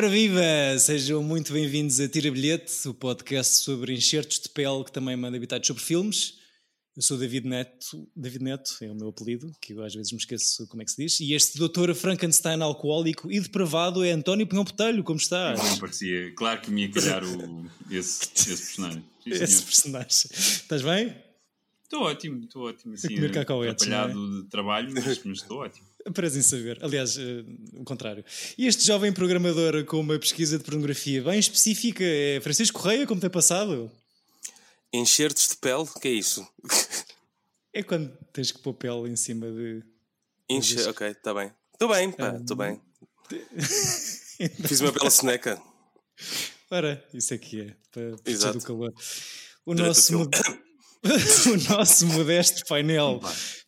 Ora viva! Sejam muito bem-vindos a Tira Bilhete, o podcast sobre enxertos de pele que também manda habitados sobre filmes. Eu sou David Neto, David Neto é o meu apelido, que eu às vezes me esqueço como é que se diz. E este doutor Frankenstein alcoólico e depravado é António Pinhão Botelho, como está? Não parecia, claro que me ia calhar o, esse, esse personagem. Sim, Esse personagem. Estás bem? Estou ótimo, estou ótimo. Assim, cacauetes, atrapalhado de trabalho, mas, mas estou ótimo. Prazer em saber. Aliás, eh, o contrário. E este jovem programador com uma pesquisa de pornografia bem específica é Francisco Correia, como tem passado? Enxertos de pele? O que é isso? É quando tens que pôr pele em cima de. Enche... Ok, está bem. Estou bem, pá, estou bem. Fiz uma bela soneca. Ora, isso é que é, para Exato. do calor. O Durante nosso, o o nosso modesto painel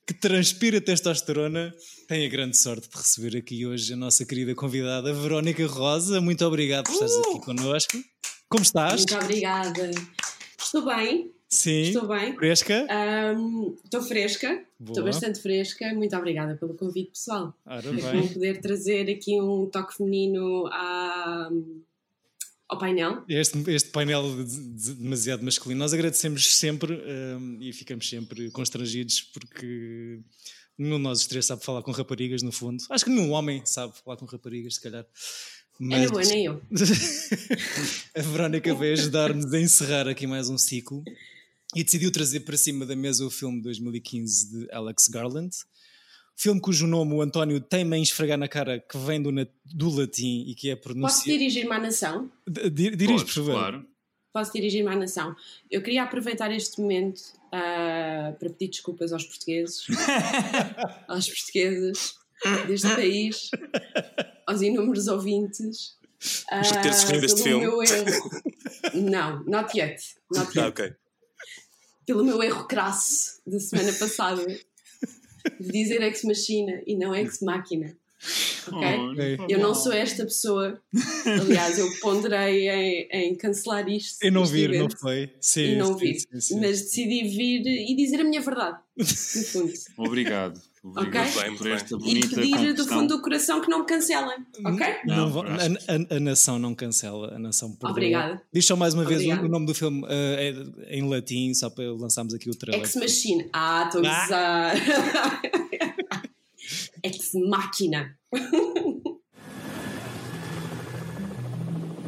que transpira testosterona tem a grande sorte de receber aqui hoje a nossa querida convidada Verónica Rosa. Muito obrigado por estares Uh! aqui connosco. Como estás? Muito obrigada. Estou bem, Sim. estou bem. Fresca? Ahm, Estou fresca, Boa. estou bastante fresca. Muito obrigada pelo convite, pessoal. Ora É bem. poder trazer aqui um toque feminino à- ao painel. Este, este painel de- de- demasiado masculino, nós agradecemos sempre hum, e ficamos sempre constrangidos porque nenhum de nós os três sabe falar com raparigas, no fundo. Acho que nenhum homem sabe falar com raparigas, se calhar. É na boa, nem eu. a Verónica veio ajudar-nos a encerrar aqui mais um ciclo e decidiu trazer para cima da mesa o filme de 2015 de Alex Garland. Filme cujo nome o António tem-me a esfregar na cara que vem do, na- do latim e que é Posso pronunciado. dirigir-me à nação? Dirige, por Podes, favor. Claro. Posso dirigir-me à nação. Eu queria aproveitar este momento ah, para pedir desculpas aos portugueses, aos portugueses deste país, aos inúmeros ouvintes. ah, Por ter escolhido este pelo filme. meu erro. Não, not yet. Not Ah, yet. ok. Pelo meu erro crasso da semana passada de dizer ex machina e não ex máquina. Ok? Oh, Eu não sou esta pessoa. Aliás, eu ponderei em, em cancelar isto. Eu não este vi, não foi? Sim, E não sim, vi. sim, sim. Mas decidi vir e dizer a minha verdade, no fundo. Obrigado. Obrigado Ok. Bem, por esta E pedir do fundo do coração que não me cancelem. Ok? Não, Não, a, a- a nação não cancela, a nação perdoa. Obrigada. Diz só mais uma vez o, o nome do filme eh, é em latim, só para lançarmos aqui o trailer. Ex machina. Ah, estou a gozar. ex máquina.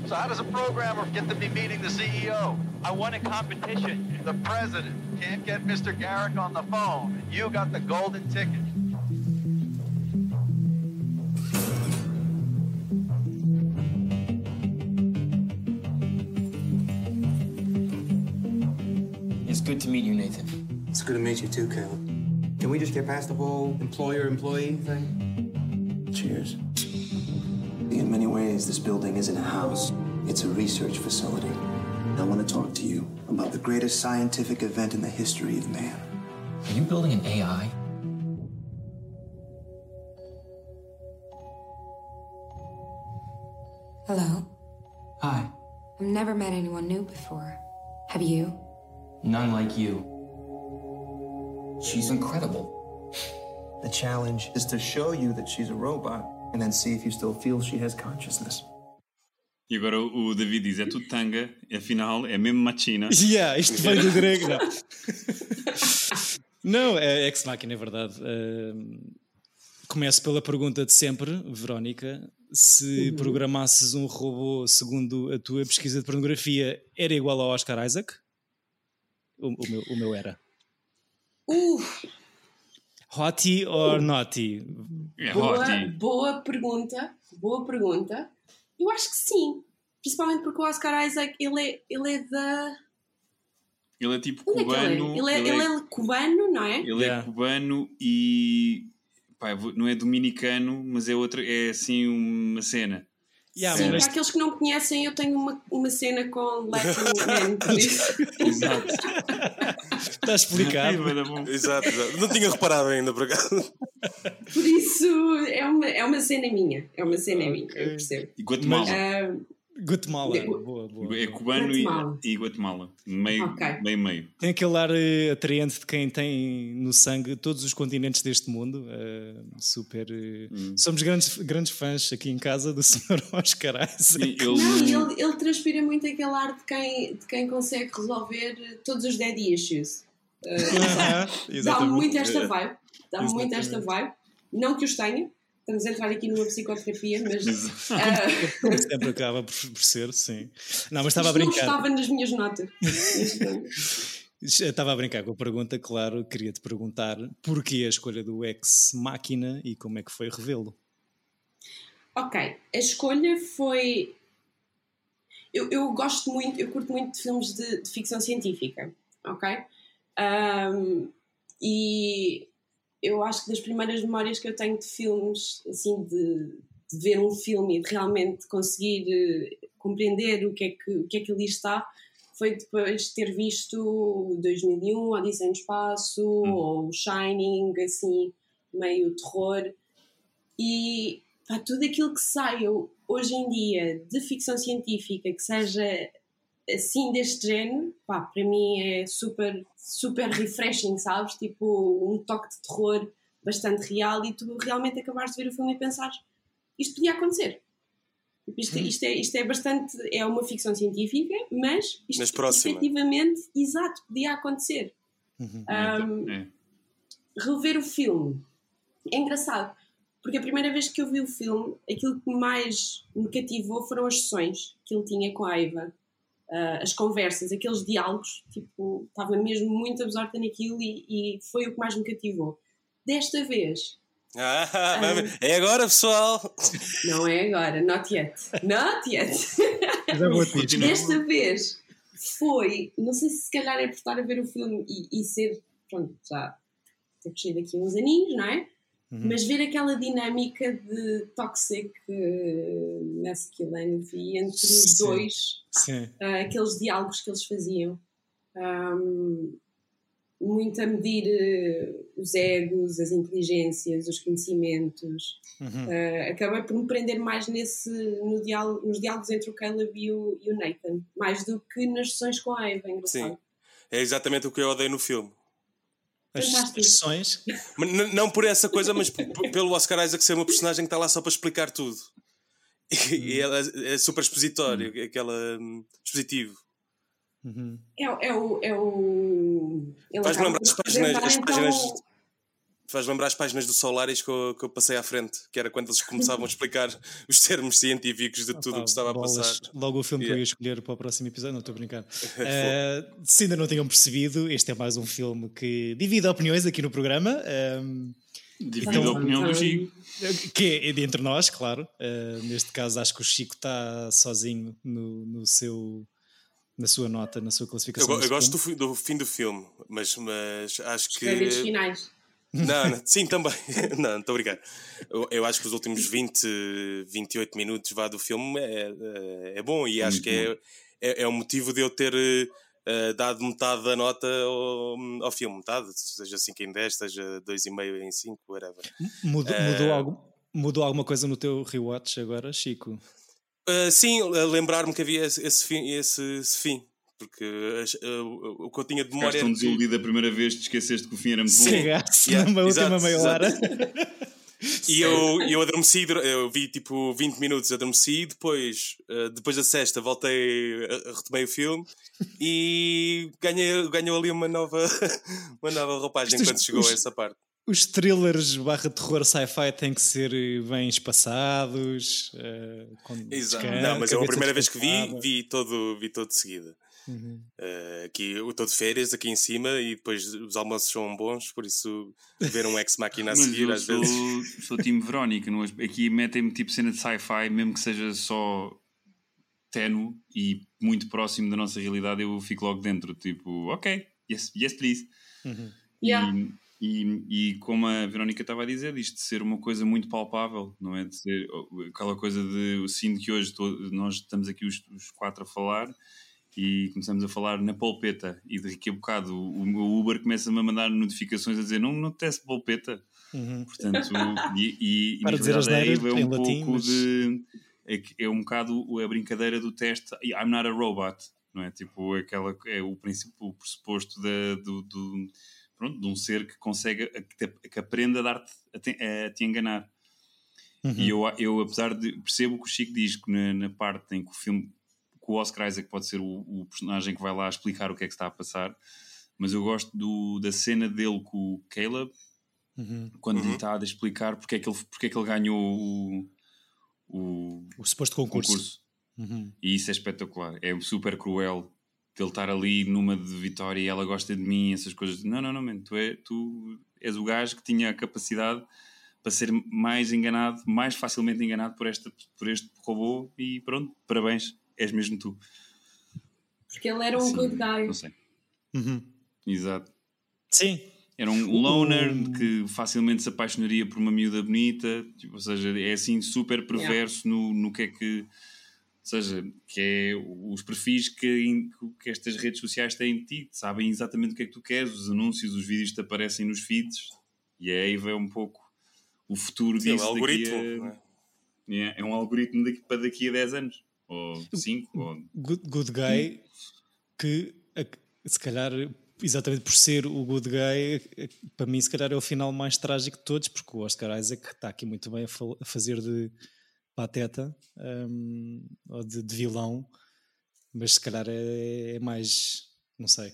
So how does a programmer get to be meeting the CEO? I won a competition. The president can't get Mr. Garrick on the phone. You got the golden ticket. It's good to meet you, Nathan. It's good to meet you too, Caleb. Can we just get past the whole employer-employee thing? Cheers. In this building isn't a house, it's a research facility. I want to talk to you about the greatest scientific event in the history of man. Are you building an AI? Hello. Hi. I've never met anyone new before. Have you? None like you. She's incredible. The challenge is to show you that she's a robot and then see if you still feel she has consciousness. E agora o David diz: é tudo tanga, afinal é mesmo machina. Yeah, isto vem do grego. Não, não é ex máquina, é verdade. Ahm, começo pela pergunta de sempre, Verónica. Se Uhum. programasses um robô segundo a tua pesquisa de pornografia, era igual ao Oscar Isaac? O, o meu, o meu era. Uh, Hottie or naughty? É boa, boa pergunta. Boa pergunta. Eu acho que sim. Principalmente porque o Oscar Isaac, ele é, ele é da. Ele é tipo Onde é que ele é? cubano. Ele é, ele é cubano, não é? ele é Yeah. cubano e. pá, não é dominicano, mas é outra. É assim uma cena. Yeah, Sim, mas- para aqueles que não conhecem, eu tenho uma, uma cena com Latin Man. Exato. Está explicado. Exato, exato. Não tinha reparado ainda, por acaso. Por isso é uma, é uma cena minha. É uma cena minha, eu percebo. E Guatemala. Ah, Guatemala, É, boa, boa. É cubano e, Guatemala. e Guatemala. Meio, Ok. meio, meio. Tem aquele ar eh, atraente de quem tem no sangue todos os continentes deste mundo. eh, super. eh, Hum. Somos grandes, grandes fãs aqui em casa do Sr. Oscar Isaac. Ele, Não, ele, ele transpira muito aquele ar de quem, de quem consegue resolver todos os dead issues. Uh, exatamente. muito esta vibe. Dá-me muito esta vibe. Não que os tenha. Estamos a entrar aqui numa psicoterapia, mas. Como sempre acaba por, ser, sim. Não, mas estava a isto brincar. estava nas minhas notas. Estava a brincar com a pergunta, claro. Queria te perguntar porquê a escolha do Ex Máquina e como é que foi revê-lo. Ok, a escolha foi. Eu, eu gosto muito, eu curto muito de filmes de, de ficção científica, ok? Ahm, e eu acho que das primeiras memórias que eu tenho de filmes, assim, de, de ver um filme e de realmente conseguir eh, compreender o que, é que, o que é que ali está, foi depois de ter visto 2001, Odisseia no Espaço, ou Shining, assim, meio terror. E pá, tudo aquilo que saia hoje em dia de ficção científica que seja assim deste género, pá, para mim é super, super refreshing, sabes? Tipo, um toque de terror bastante real e tu realmente acabares de ver o filme e pensar isto podia acontecer. Tipo, Isto, isto, é, isto é bastante. É uma ficção científica, mas isto Mas próxima. efetivamente, exato, podia acontecer. Uhum. Ahm, é. rever o filme é engraçado porque a primeira vez que eu vi o filme aquilo que mais me cativou foram as sessões que ele tinha com a Eva Ah, as conversas, aqueles diálogos tipo, estava mesmo muito absorta naquilo e, e foi o que mais me cativou desta vez Ah, é agora, pessoal! não é agora, not yet not yet dizer. desta vez foi, não sei se se calhar é por estar a ver o filme e, e ser, pronto, já ter crescido aqui uns aninhos, não é? Uhum. Mas ver aquela dinâmica de toxic uh, masculinity entre os Sim. dois, Sim. ah, aqueles diálogos que eles faziam, ahm, muito a medir eh, os egos, as inteligências, os conhecimentos. Uhum. Uh, acabei por me prender mais nesse, no diálogo, nos diálogos entre o Caleb e o, e o Nathan, mais do que nas sessões com a Eva, é engraçado. Sim. É exatamente o que eu odeio no filme. As, sessões. N- não por essa coisa, mas pelo Oscar Isaac ser uma personagem que está lá só para explicar tudo. E, e ela é super expositório, aquela hum, expositivo. Uhum. É, o- é o. É o ele Faz acaba lembrar as páginas, as então, páginas faz lembrar as páginas do Solaris que eu, que eu passei à frente, que era quando eles começavam a explicar os termos científicos de tudo o que estava a bolas. passar. Logo o filme que eu Yeah. ia escolher para o próximo episódio, não estou a brincar. Eh, se ainda não tinham percebido, este é mais um filme que divide opiniões aqui no programa. ehm, Divido Então- a opinião do Chico. que é de entre nós, claro. Eh, neste caso, acho que o Chico está sozinho no, no seu, na sua nota, na sua Eu, classificação. eu deste gosto do, do fim do filme, mas, mas acho Os créditos que. finais. Não, não, sim, também. não, estou a brincar. Eu, eu acho que os últimos 20, 28 minutos vá do filme é, é, é bom e acho muito que é, é, é o motivo de eu ter eh, dado metade da nota ao, ao filme. Metade, seja 5 em 10, seja 2,5 em 5, whatever. Mudou, Eh, mudou, algo, mudou alguma coisa no teu rewatch agora, Chico? Uh, sim, lembrar-me que havia esse, esse fim. Esse, esse fim porque uh, o que eu tinha de memória. Ficaste tão desiludido a primeira vez, te esqueceste que o fim era muito bom. Cagaste Yeah, numa última exato, meia hora. E eu, eu adormeci, eu vi tipo 20 minutos, adormeci, depois, uh, depois da sexta voltei, uh, retomei o filme e ganhei, ganhou ali uma nova, uma nova roupagem quando chegou os- a essa parte. Os thrillers barra terror sci-fi têm que ser eh, bem espaçados. eh, com Exato. descanso, Não, mas eu a primeira vez que vi, vi todo, vi todo de seguida. Uhum. Uh, aqui eu estou de férias aqui em cima e depois os almoços são bons, por isso ver um ex-máquina a Mas seguir às sou, vezes. sou time Verónica. não é? Aqui metem-me tipo cena de sci-fi, mesmo que seja só ténue e muito próximo da nossa realidade, eu fico logo dentro. Tipo, ok, yes, yes please. Uhum. Yeah. E, e, e como a Verónica estava a dizer, isto de ser uma coisa muito palpável, não é? De ser oh, aquela coisa de. Eu sinto que hoje nós estamos aqui os, os quatro a falar e começamos a falar na polpeta. E daqui a bocado o meu Uber começa-me a mandar notificações a dizer: não, não teste polpeta. Uhum. Portanto, e, e, e Para na dizer verdade, asneiras é um em pouco latim, mas- de. é, é um bocado a brincadeira do teste I'm not a robot, não é? Tipo, aquela, é o princípio, o pressuposto da, do, do, pronto, de um ser que consegue, que, que aprende a dar-te, a te, a te enganar. E eu, eu, apesar de. Percebo o que o Chico diz que na, na parte em que o filme. Que o Oscar Isaac pode ser o, o personagem que vai lá explicar o que é que está a passar, mas eu gosto do, da cena dele com o Caleb, Uhum. quando lhe está a explicar porque é que ele, porque é que ele ganhou o, o, O suposto concurso. Uhum. E isso é espetacular. É super cruel de ele estar ali numa de vitória e ela gosta de mim, essas coisas. Não, não, não, man, tu, é, tu és o gajo que tinha a capacidade para ser mais enganado, mais facilmente enganado por, esta, por este robô e pronto, parabéns, és mesmo tu. Porque ele era um Sim, good guy. Não sei. Uhum. Exato. Sim. Era um loner que facilmente se apaixonaria por uma miúda bonita, tipo, ou seja, é assim super perverso no, no que é que. Ou seja, que é os perfis que, que estas redes sociais têm de ti, sabem exatamente o que é que tu queres, os anúncios, os vídeos que te aparecem nos feeds, e a Eva é um pouco o futuro Sim, disso. daqui algoritmo, a- é? Yeah, é um algoritmo daqui, para daqui a 10 anos, ou 5, ou Good, good guy que se calhar exatamente por ser o good guy para mim se calhar é o final mais trágico de todos porque o Oscar Isaac está aqui muito bem a, fazer de pateta hum, ou de, de vilão mas se calhar é, é mais não sei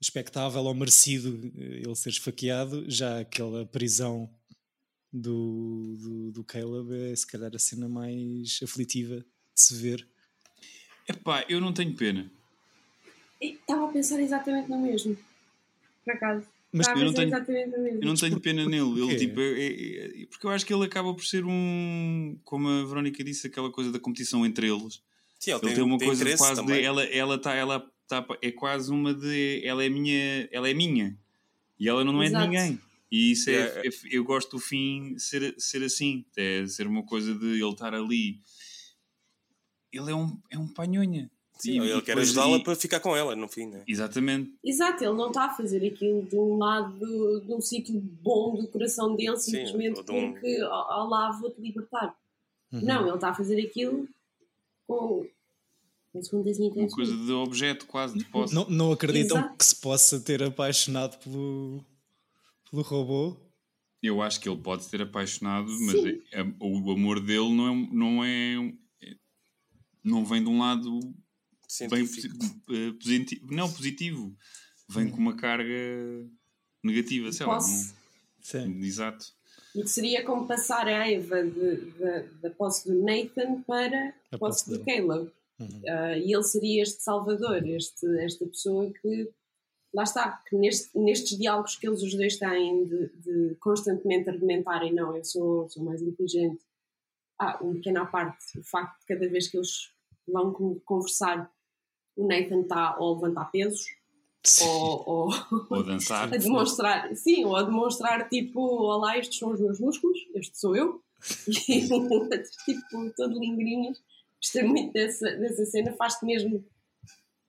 expectável ou merecido eh, ele ser esfaqueado. Já aquela prisão do, do, do Caleb é se calhar a cena mais aflitiva se ver Epá, eu não tenho pena. Estava a pensar exatamente no mesmo. Por acaso. Mas Estava a eu não pensar tenho- exatamente no mesmo. Eu não tenho pena nele. Ele, tipo, é- é- é- porque eu acho que ele acaba por ser um. Como a Verónica disse, aquela coisa da competição entre eles. Sim, ele Ele tem, tem uma tem coisa quase também. de. Ela, ela, tá, ela tá, é quase uma de. Ela é minha. Ela é minha. E ela não é de ninguém. E isso é, é- Eu gosto do fim ser, ser assim. É ser uma coisa de ele estar ali. Ele é um, é um panhonha. Sim, E- ele e quer ajudá-la e- para ficar com ela, no fim. Né? Exatamente. Exato, ele não está a fazer aquilo de um lado, de um sítio bom do coração dele, Sim, simplesmente ou de um- porque, ó ó lá, vou-te libertar. Uhum. Não, ele está a fazer aquilo com, Uma intenções. coisa de objeto, quase, de posse. Não, não acreditam Exato. que se possa ter apaixonado pelo, pelo robô? Eu acho que ele pode ser apaixonado, mas Sim. é- é- o amor dele não é, não é- não vem de um lado bem Científico. posi- eh, positivo, não positivo, vem com uma carga negativa, sei lá, Posse. Sim. não, exato. E que seria como passar a Eva da- posse do Nathan para A posse posse do. Caleb. Uhum. Ah, e ele seria este salvador, este, esta pessoa que, lá está, que neste- nestes diálogos que eles os dois têm de, de constantemente argumentarem, não, eu sou, sou mais inteligente. Ah, um pequeno à parte, o facto de cada vez que eles vão con- conversar, o Nathan está ou a levantar pesos, ou, ou Ou dançar. a demonstrar, sim, ou a demonstrar tipo, olá, estes são os meus músculos, este sou eu, e o outro tipo, todo lingrinhas. Gostei muito dessa, dessa cena, faz-te mesmo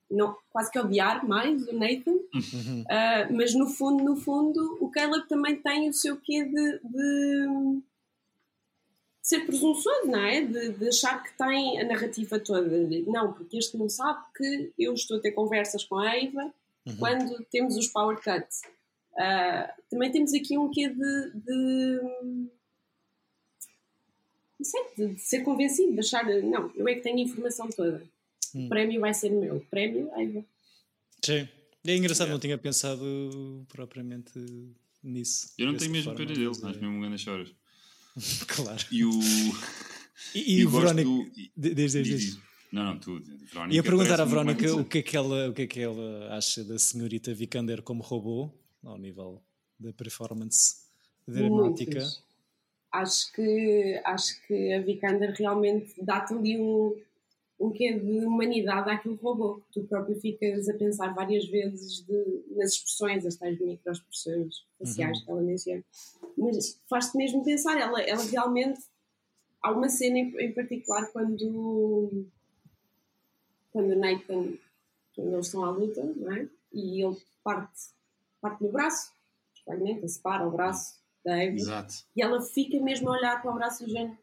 não, quase que odiar mais o Nathan, Uhum. Ah, mas no fundo, no fundo, o Caleb também tem o seu quê de, de ser presunçoso, não é? De, de achar que tem a narrativa toda. Não, porque este não sabe que eu estou a ter conversas com a Eva quando temos os power cuts. Ah, também temos aqui um quê de, de não sei, de, de ser convencido, de achar, não, eu é que tenho a informação toda. Hum. O prémio vai ser meu. O prémio, Eva. Sim. É engraçado, não tinha pensado propriamente nisso. Eu não tenho mesmo pena dele, mas é- acho mesmo um grande choras. Claro. E o. E, e Verónica. do- Diz. Não, não, tu, Verónica. Ia perguntar à Verónica o que, é que ela, o que é que ela acha da senhorita Vikander como robô, ao nível da performance dramática. Acho que, acho que a Vikander realmente dá-te ali um, um quê de humanidade àquele robô, que tu próprio ficas a pensar várias vezes de- nas expressões, as tais microexpressões faciais Uhum. que ela menciona. Mas faz-te mesmo pensar, ela, ela realmente. Há uma cena em, em particular quando. Quando o Nathan. Quando eles estão à luta, não é? E ele parte, parte no braço, experimenta, separa o braço da Eva. Exato. E ela fica mesmo a olhar para o braço do género.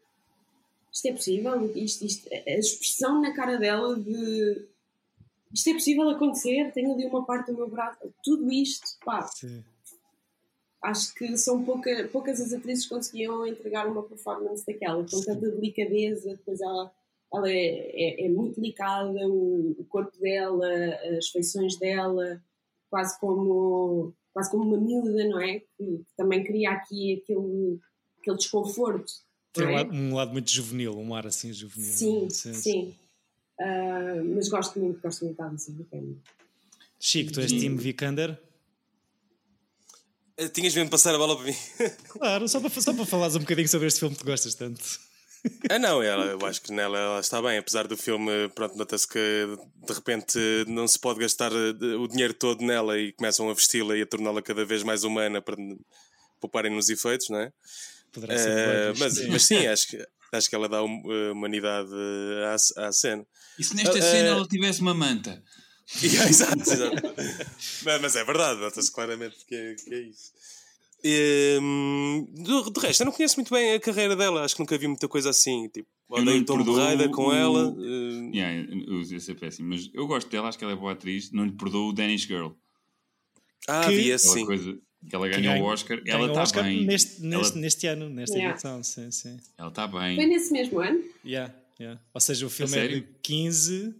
Isto é possível? Isto, isto, a expressão na cara dela de isto é possível acontecer, tenho ali uma parte do meu braço, tudo isto, pá. Sim. Acho que são pouca, poucas as atrizes que conseguiam entregar uma performance daquela, com tanta delicadeza, depois ela, ela é, é, é muito delicada, o, o corpo dela, as feições dela, quase como, quase como uma miúda, não é? Que, que também cria aqui aquele, aquele desconforto. Tem um é? lado, um lado muito juvenil, um ar assim juvenil. Sim, sim. Ah, mas gosto muito, gosto muito da Alison Vikander. Chico, tu és Sim. Tim Vikander? Eh, Tinhas mesmo passar a bola para mim. Claro, só para, só para falares um bocadinho sobre este filme que tu gostas tanto. Ah, não, ela, eu acho que nela ela está bem, apesar do filme, pronto, nota-se que de repente não se pode gastar eh, o dinheiro todo nela e começam a vesti-la e a torná-la cada vez mais humana para pouparem nos efeitos, não é? Poderá ser Eh, bem, mas, sim. mas sim, acho que, acho que ela dá hum- eh, humanidade à, à cena. E se nesta Ah, cena eh, ela tivesse uma manta? Yeah, exato, exato. mas, mas é verdade, nota-se claramente que é, que é isso. E, hum, do, do resto, eu não conheço muito bem a carreira dela, acho que nunca vi muita coisa assim. Tipo, Eu não odeio Tom perdoo Raider com o- ela. eh, Yeah, eu eu sei péssimo, mas eu gosto dela, acho que ela é boa atriz. Não lhe perdoo o Danish Girl. ah, que- vi esse sim. coisa que ela ganhou o ganha- Oscar. ganhou Ela está bem. Neste, Ela- neste, neste ano, nesta Yeah. edição, sim, sim. Ela está bem. Foi nesse mesmo ano? Yeah, yeah. Ou seja, o filme é de 15,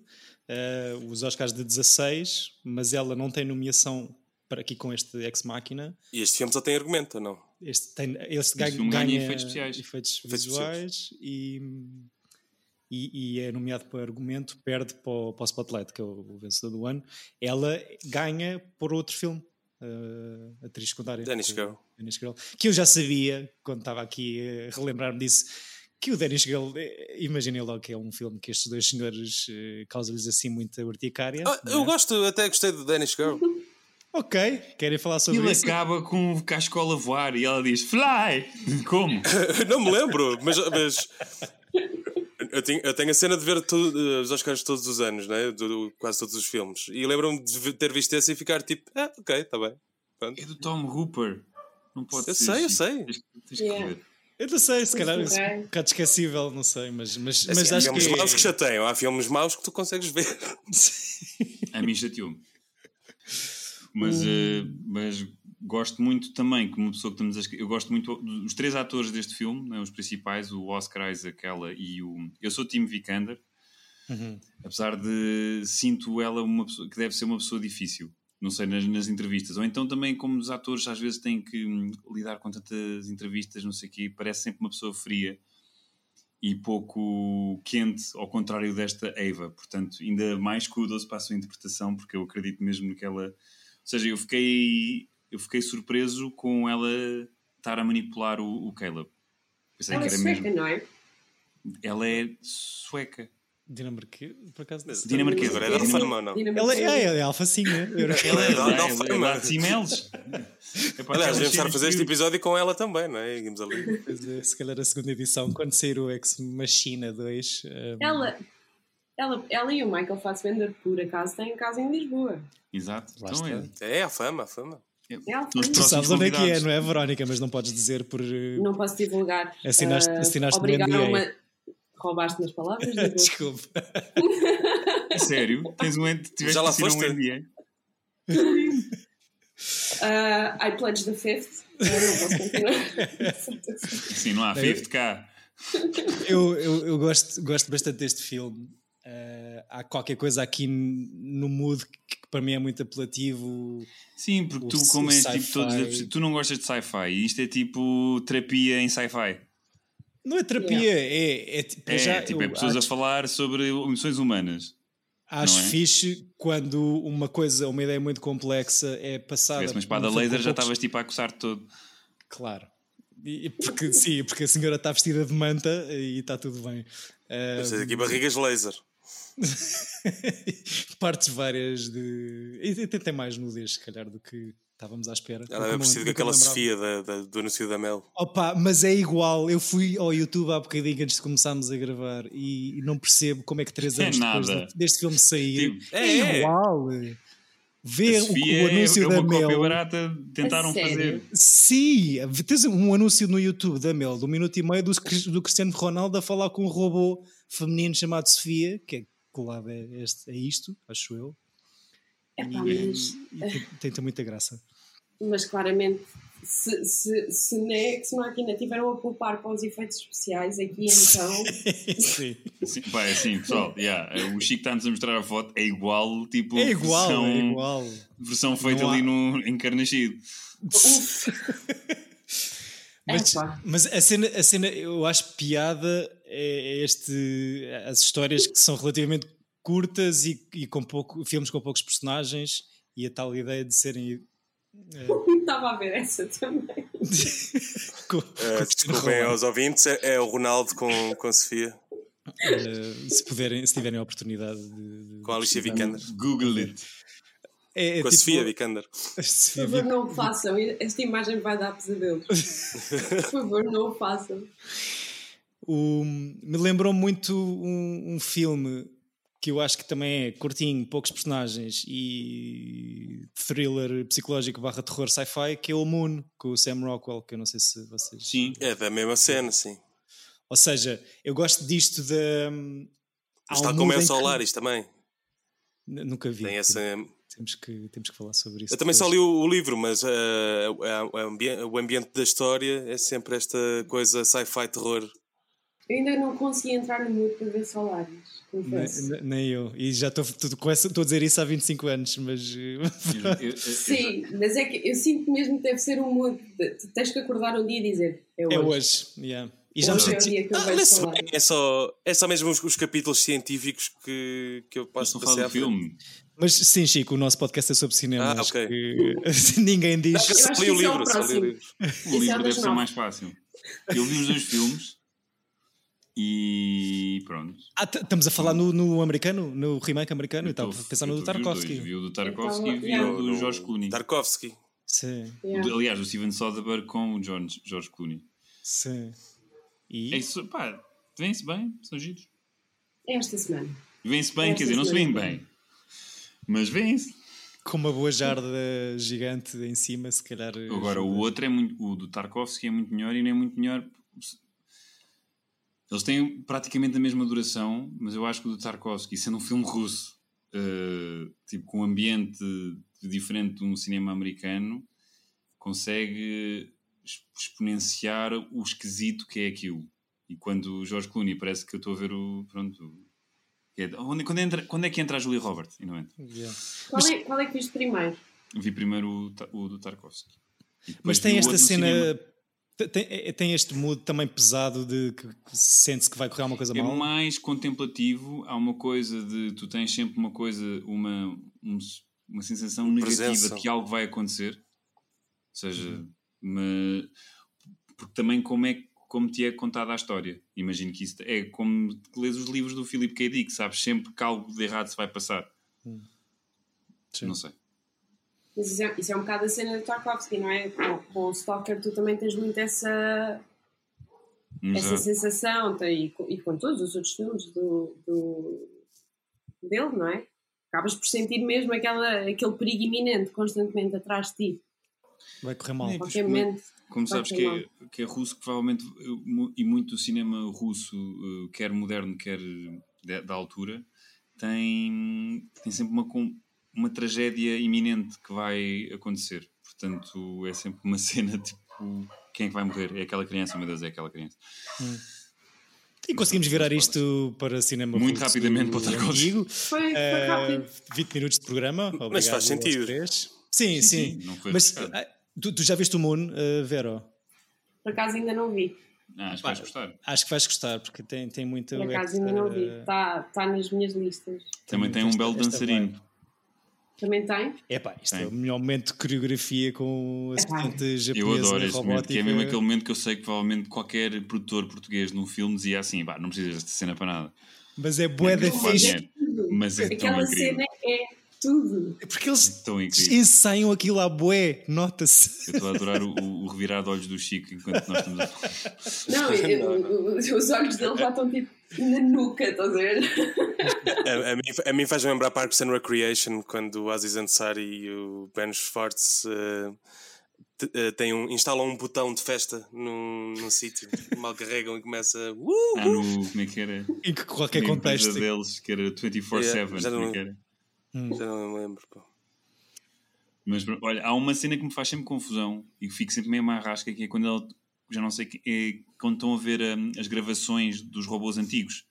eh, os Oscars de 16, mas ela não tem nomeação para aqui com este Ex Machina. E este filme só tem argumento, não? Este, tem, este ganha, filme ganha ganha efeitos especiais. efeitos Efeitos visuais e, e, e é nomeado para argumento, perde para o, para o Spotlight, que é o, o vencedor do ano. Ela ganha por outro filme, uh, atriz secundária. Que- Girl. Danish Girl. Que eu já sabia, quando estava aqui a relembrar-me disso, que o Danish Girl, eh, imaginei logo que é um filme que estes dois senhores eh, causam-lhes assim muita urticária. Ah, eu é? gosto, até gostei do Danish Girl. Ok, querem falar sobre Ele isso? acaba com a escola voar e ela diz Fly! Como? não me lembro, mas. mas eu, tenho, eu tenho a cena de ver tudo, eh, os Oscars todos os anos, né? Do- do- quase todos os filmes. E lembro-me de ter visto esse e ficar tipo, ah, ok, está bem. Pronto. É do Tom Hooper. Não pode Eu ser. sei, eu sei. Tens, tens que Yeah. rever. Eu não sei, se calhar é um bocado esquecível, não sei, mas, mas, Assim, mas há acho filmes que. maus que chateiam, há filmes maus que tu consegues ver. A mim chateou-me. Mas, eh, mas gosto muito também, como pessoa que estamos a Eu gosto muito dos três atores deste filme, né, os principais, o Oscar Isaac, ela e o. Eu sou Tim Vikander, Uhum. apesar de sinto ela uma pessoa que deve ser uma pessoa difícil. Não sei, nas, nas entrevistas. Ou então também, como os atores às vezes têm que hum, lidar com tantas entrevistas, não sei o quê, parece sempre uma pessoa fria e pouco quente, ao contrário desta Eva. Portanto, ainda mais kudos para a sua interpretação, porque eu acredito mesmo que ela. Ou seja, eu fiquei, eu fiquei surpreso com ela estar a manipular o, o Caleb. Pensei Ela é que era sueca, mesmo. não é? Ela é sueca. Dinamarquesa, por acaso. não sei. Dinamarquesa. Agora é da Dinamarquesa. fama ou não? Ela é, é, é alfacinha. Ela é da- fama. ela é Cimeles. Epá, Aliás, devemos estar a fazer este episódio com ela também, não é? Íamos ali. É, se calhar a segunda edição, quando sair o Ex Machina 2. um, Ela, ela, ela e o Michael Fassbender, por acaso, têm casa em Lisboa. Exato. Lá Então está. é. É, a fama, a fama. É- É alface. Tu sabes onde é que é, não é, Verónica? Mas não podes dizer por. uh, Não posso divulgar. Assinaste- Ah, assinaste no obrigaram-me NDA. a- Roubaste-me as palavras. Desculpa. É sério? Tens um, ent- tiveste Já lá foste? um NDA? Ah, I pledge the fifth. Eu não posso continuar. Sim, não há fifth cá. Eu, eu, eu gosto, gosto bastante deste filme. Uh, há qualquer coisa aqui no mood que para mim é muito apelativo. Sim, porque O tu, como és tipo todos. Tu não gostas de sci-fi e isto é tipo terapia em sci-fi. Não é terapia, é, é, tipo, É, já, tipo, é pessoas a acho, falar sobre emoções humanas. acho é? fixe quando uma coisa, uma ideia muito complexa é Se passada. tivesse uma espada laser já estavas tipo a coçar todo. Claro. E- porque, sim, porque a senhora está vestida de manta e está tudo bem. Uh, aqui barrigas laser. partes várias de. E e tem mais nudez, se calhar, do que estávamos à espera. Ela é me- com aquela. Sofia da- da- do anúncio da Mel. Opa, mas é igual. Eu fui ao YouTube há bocadinho antes de começarmos a gravar e não percebo como é que três É anos depois nada. de- deste filme sair Tipo, é, é, é. igual. Vê A o, o anúncio é da uma cópia Mel. barata, tentaram fazer. Sim, tens um anúncio no YouTube da Mel, de um minuto e meio, do, do Cristiano Ronaldo a falar com um robô feminino chamado Sofia, que é colado a, este, a isto, acho eu. Epá, E, mas, e tem, tem, tem muita graça. mas claramente, se, se, se na Ex Machina tiveram a poupar para os efeitos especiais aqui então. Sim. Sim, pá, é assim, pessoal. yeah, o Chico está-nos a mostrar a foto, é igual, tipo, É igual, versão, é igual. versão feita Não há- ali no encarnascido. Mas, mas a, cena, a cena, eu acho piada é este, as histórias que são relativamente curtas e, e com pouco, filmes com poucos personagens e a tal ideia de serem estava a ver essa também. Uh, desculpem aos ouvintes, é, é o Ronaldo com, com a Sofia, Eh, se puderem, se tiverem a oportunidade de, de com a Alicia. Vikander. Google it. É, é Com a tipo- Sofia Vikander. Por favor, não o façam. Esta imagem vai dar pesadelos. Por favor, não o façam. O- me lembrou muito um, um filme que eu acho que também é curtinho, poucos personagens e thriller psicológico barra terror sci-fi, que é o Moon, com o Sam Rockwell, que eu não sei se vocês... Sim. É da mesma cena, sim. Ou seja, eu gosto disto da... há Mas um como é o que- Solaris também. N- Nunca vi. Tem essa... Temos, que, temos que falar sobre isso. Eu também só li o, o livro, mas uh, a- a ambi- o ambiente da história é sempre esta coisa sci-fi terror. Eu ainda não consegui entrar no mood para ver Solaris. Ne- Confesso. ne- Nem eu. E já estou tudo com essa- estou a dizer isso há 25 anos, mas. eh, Sim, mas é que eu sinto mesmo que deve ser um mood. de- tu tens que acordar um dia e dizer: É hoje. É hoje. yeah. E já me Hoje é senti. Ah, Solaris. bem, é, só, é só mesmo os, os capítulos científicos que, que eu passo fala do filme. Mas sim, Chico, o nosso podcast é sobre cinema. Ah, ok. que ninguém diz. Não, eu li o é o livro, só li o livro. O é livro deve ser mais fácil. Eu vi os dois filmes e pronto. Ah, estamos a falar no, no americano, no remake americano. Eu estava a pensar no do. Tarkovsky. Vi o do Tarkovsky Eu e vi o do George Clooney. Tarkovsky. Sim, Yeah. O- Aliás, o Steven Soderbergh com o George, George Clooney. sim. E É isso, pá, vêm-se bem, são giros. É esta semana. Vêm-se bem, Esta quer dizer, não se semana. bem. Mas vêm-se. com uma boa jarda gigante em cima, se calhar. Agora, o ajuda. outro é muito. O do Tarkovsky é muito melhor e não é muito melhor. Eles têm praticamente a mesma duração, mas eu acho que o do Tarkovsky, sendo um filme russo, eh, tipo com um ambiente diferente de um cinema americano, consegue ex- exponenciar o esquisito que é aquilo. E quando o George Clooney parece que eu estou a ver o. Pronto. é- onde, quando, entra, quando é que entra a Julia Roberts? E não entra. Yeah. Qual, é, qual é que viste primeiro? Vi primeiro o, o do Tarkovsky. Mas tem esta cena. cinema. Tem, é- tem este mood também pesado de que que sente-se que vai correr alguma coisa É mal. mais contemplativo, há uma coisa de tu tens sempre uma coisa, uma, um- uma sensação negativa Presença. de que algo vai acontecer. Ou seja, mas- porque também como é como te é contada a história. Imagino que isso é como lês os livros do Philip K. Dick, sabes sempre que algo de errado se vai passar. Sim. Não sei. Mas isso é, isso é um bocado a cena do Tarkovsky, não é? Com, com o Stalker, tu também tens muito essa, essa sensação, tem, e, com, e com todos os outros filmes do, do, dele, não é? Acabas por sentir mesmo aquela, aquele perigo iminente constantemente atrás de ti. Vai correr mal. É, Qualquer como- momento. Como vai sabes que é, que é russo, que provavelmente, e muito do cinema russo, eh, quer moderno, quer eh, da, altura, tem, tem sempre uma, uma tragédia iminente que vai acontecer. Portanto, é sempre uma cena tipo: quem é que vai morrer? É aquela criança, meu Deus, é aquela criança. E conseguimos virar isto para cinema Muito rapidamente para outra coisa. antigo. Foi, foi Eh, rápido. 20 minutos de programa. Obrigado Mas faz sentido. três. Sim, sim. Sim, Mas ah, tu, tu já viste o Moon, eh, Vero? Por acaso ainda não vi. Ah, acho que vais gostar. Acho que vais gostar, porque tem, tem muito. Por acaso ainda não vi. Está tá nas minhas listas. Também tem um esta- belo dançarino. Também tem? Epá, isto é Tem. o melhor momento de coreografia com assistente Eu japonesa adoro este momento, que é mesmo aquele momento que eu sei que provavelmente qualquer produtor português num filme dizia assim: "Pá, não precisas desta cena para nada. Mas é bué da Não faz fixe. Mas é tão Aquela incrível. cena é tudo. Porque eles Tão incrível. ensaiam aquilo à bué, nota-se. Eu estou a adorar o, o, revirar de olhos do Chico enquanto nós estamos a falar. Não, eu- eu- os olhos dele já estão tipo. na nuca, estás a ver? A, a mim, a mim faz lembrar Parks and Recreation quando o Aziz Ansari e o Ben Schwartz te- têm um, instalam um botão de festa num, num sítio, mal carregam e começa. Uh, Ah, no, como é que era? Em que qualquer Na contexto. deles, que era 24-7, Yeah, já como é não- que era? Já não me lembro. pô. Mas olha, há uma cena que me faz sempre confusão e fico sempre meio à rasca, que é quando ele, já não sei, que- é quando estão a ver hum, as gravações dos robôs antigos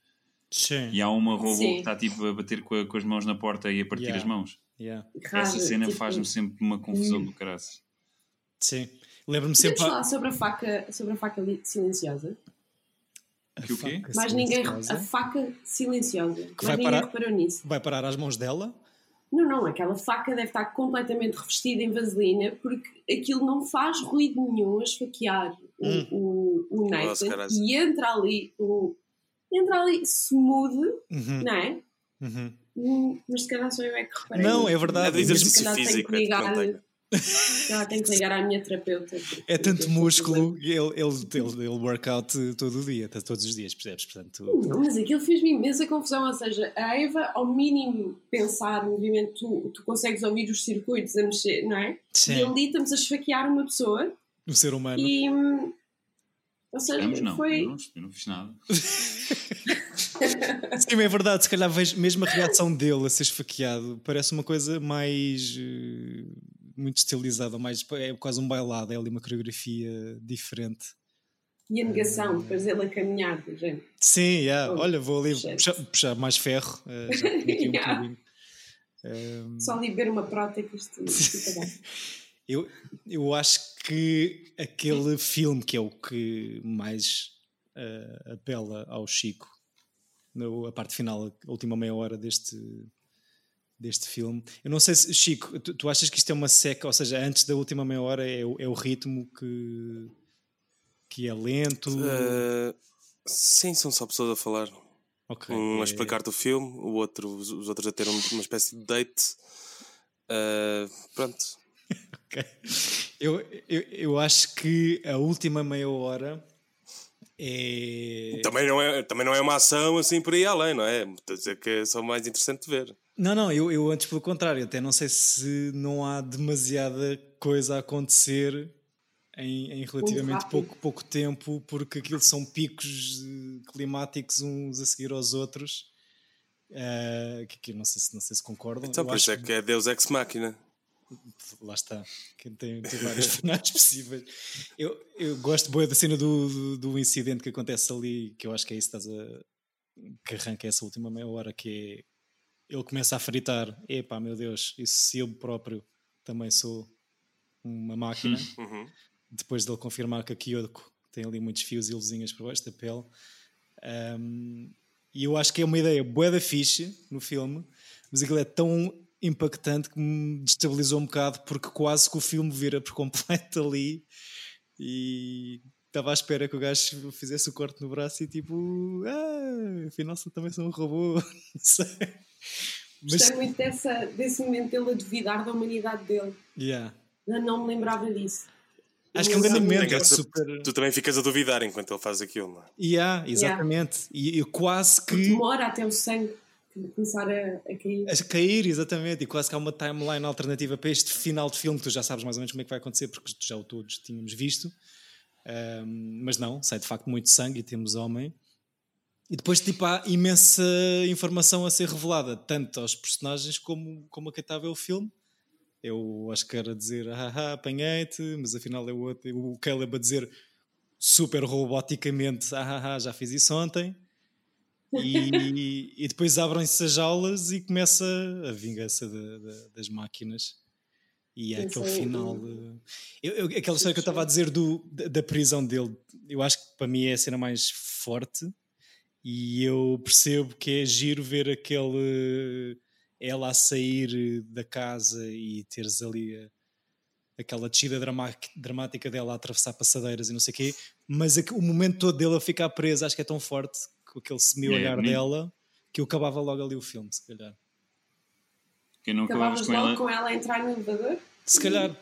Sim. e há uma robô Sim. que está tipo a bater com, a- com as mãos na porta e a partir Yeah. as mãos. Yeah. Essa cena tipo, faz-me sempre uma confusão do caraças. Sim. Lembro-me Podemos sempre. falar sobre a faca, sobre a faca silenciosa? Que o quê? faca Mais ninguém. silenciosa A faca silenciosa. vai Mais ninguém parar- reparou nisso. Vai parar às mãos dela? Não, não, aquela faca deve estar completamente revestida em vaselina porque aquilo não faz ruído nenhum a esfaquear Hum. o, o Nossa, Nathan e entra ali o. Entra ali smooth, Uhum, não é? uhum. Hum, Mas se calhar só eu é que reparei. Não, é verdade. É exercício Se calhar tenho físico, que é ligar. se calhar tenho que ligar à minha terapeuta. É tanto músculo e ele, ele, ele, ele workout todo o dia, todos os dias, percebes? Portanto, Não, mas aquilo fez-me imensa confusão. Ou seja, a Eva, ao mínimo pensar no movimento, tu, tu consegues ouvir os circuitos a mexer, não é? sim, E ali estamos a esfaquear uma pessoa o ser humano. e. Ou seja, não, foi. eu não, eu não fiz nada. Sim, é verdade. Se calhar vejo mesmo a reação dele a ser esfaqueado, parece uma coisa mais. eh, muito estilizada, mais, é quase um bailado, é ali uma coreografia diferente. E a negação, depois ele a caminhar, do género. Sim, yeah. Oh, olha, vou ali puxar, puxar mais ferro. eh, já aqui um Yeah. bocadinho. Ehm, Só ali beber uma prota que isto isto dá. Eu, eu acho que aquele filme que é o que mais eh, apela ao Chico, no- a parte final, a última meia hora deste, deste filme. Eu não sei se, Chico, tu, tu achas que isto é uma seca, ou seja, antes da última meia hora é, o- é o ritmo que, que é lento? Eh, sim, são só pessoas a falar. Ok, Um a explicar-te o filme, o outro, os, os outros a ter um- uma espécie de date. Eh, pronto. Ok. Eu, eu, eu acho que a última meia hora é. Também, não é, também não é uma ação assim por aí além, não é? Estou a dizer que é só mais interessante de ver. Não, não, eu, eu antes pelo contrário, até não sei se não há demasiada coisa a acontecer em, em relativamente pouco, pouco tempo, porque aquilo são picos eh, climáticos uns a seguir aos outros. eh, que, que eu não sei se, não sei se concordam. Então, Eu por isso é que é Deus Ex Machina. Lá está, que tem, tem vários finais possíveis. Eu, eu gosto boa da cena do, do, do incidente que acontece ali, que eu acho que é isso que estás a. que arranca essa última meia hora, que é ele começa a fritar. Epá, meu Deus, e se eu próprio também sou uma máquina? Uhum. Depois dele confirmar que a Kyoko tem ali muitos fios e luzinhas por baixo da pele. Um, e eu acho que é uma ideia bué da fixe no filme, mas aquilo é tão impactante que me destabilizou um bocado porque quase que o filme vira por completo ali e estava à espera que o gajo fizesse o corte no braço e tipo, ah, afinal também sou um robô, não sei. Mas, Gostei muito dessa, desse momento dele a duvidar da humanidade dele. yeah. Eu não me lembrava disso. Acho que é um grande momento, é tu, super... tu também ficas a duvidar enquanto ele faz aquilo, não é? Yeah, exatamente. E eu quase que... Demora até o sangue começar a, a cair. A cair, exatamente, e quase que há uma timeline alternativa para este final de filme que tu já sabes mais ou menos como é que vai acontecer, porque já o todos tínhamos visto. Ahm, mas não, sai de facto muito sangue e temos homem. E depois, tipo, há imensa informação a ser revelada, tanto aos personagens como, como a quem está a ver o filme. Eu acho que era dizer, ah, apanhei-te, mas afinal é o outro, o Caleb a dizer super roboticamente, ah, já fiz isso ontem. E, e depois abrem-se as jaulas e começa a vingança de- de- das máquinas. E é aquele final. de- eu- eu- aquela história que eu estava a dizer do, da, da prisão dele, eu acho que para mim é a cena mais forte. E eu percebo que é giro ver aquele. ela a sair da casa e teres ali a- aquela descida dramática dela a atravessar passadeiras e não sei o quê, mas o momento todo dele a ficar preso acho que é tão forte com aquele semi-olhar É, nem- dela que eu acabava logo ali o filme, se calhar. Que não Acabavas com logo ela. com ela a entrar no elevador? Se calhar.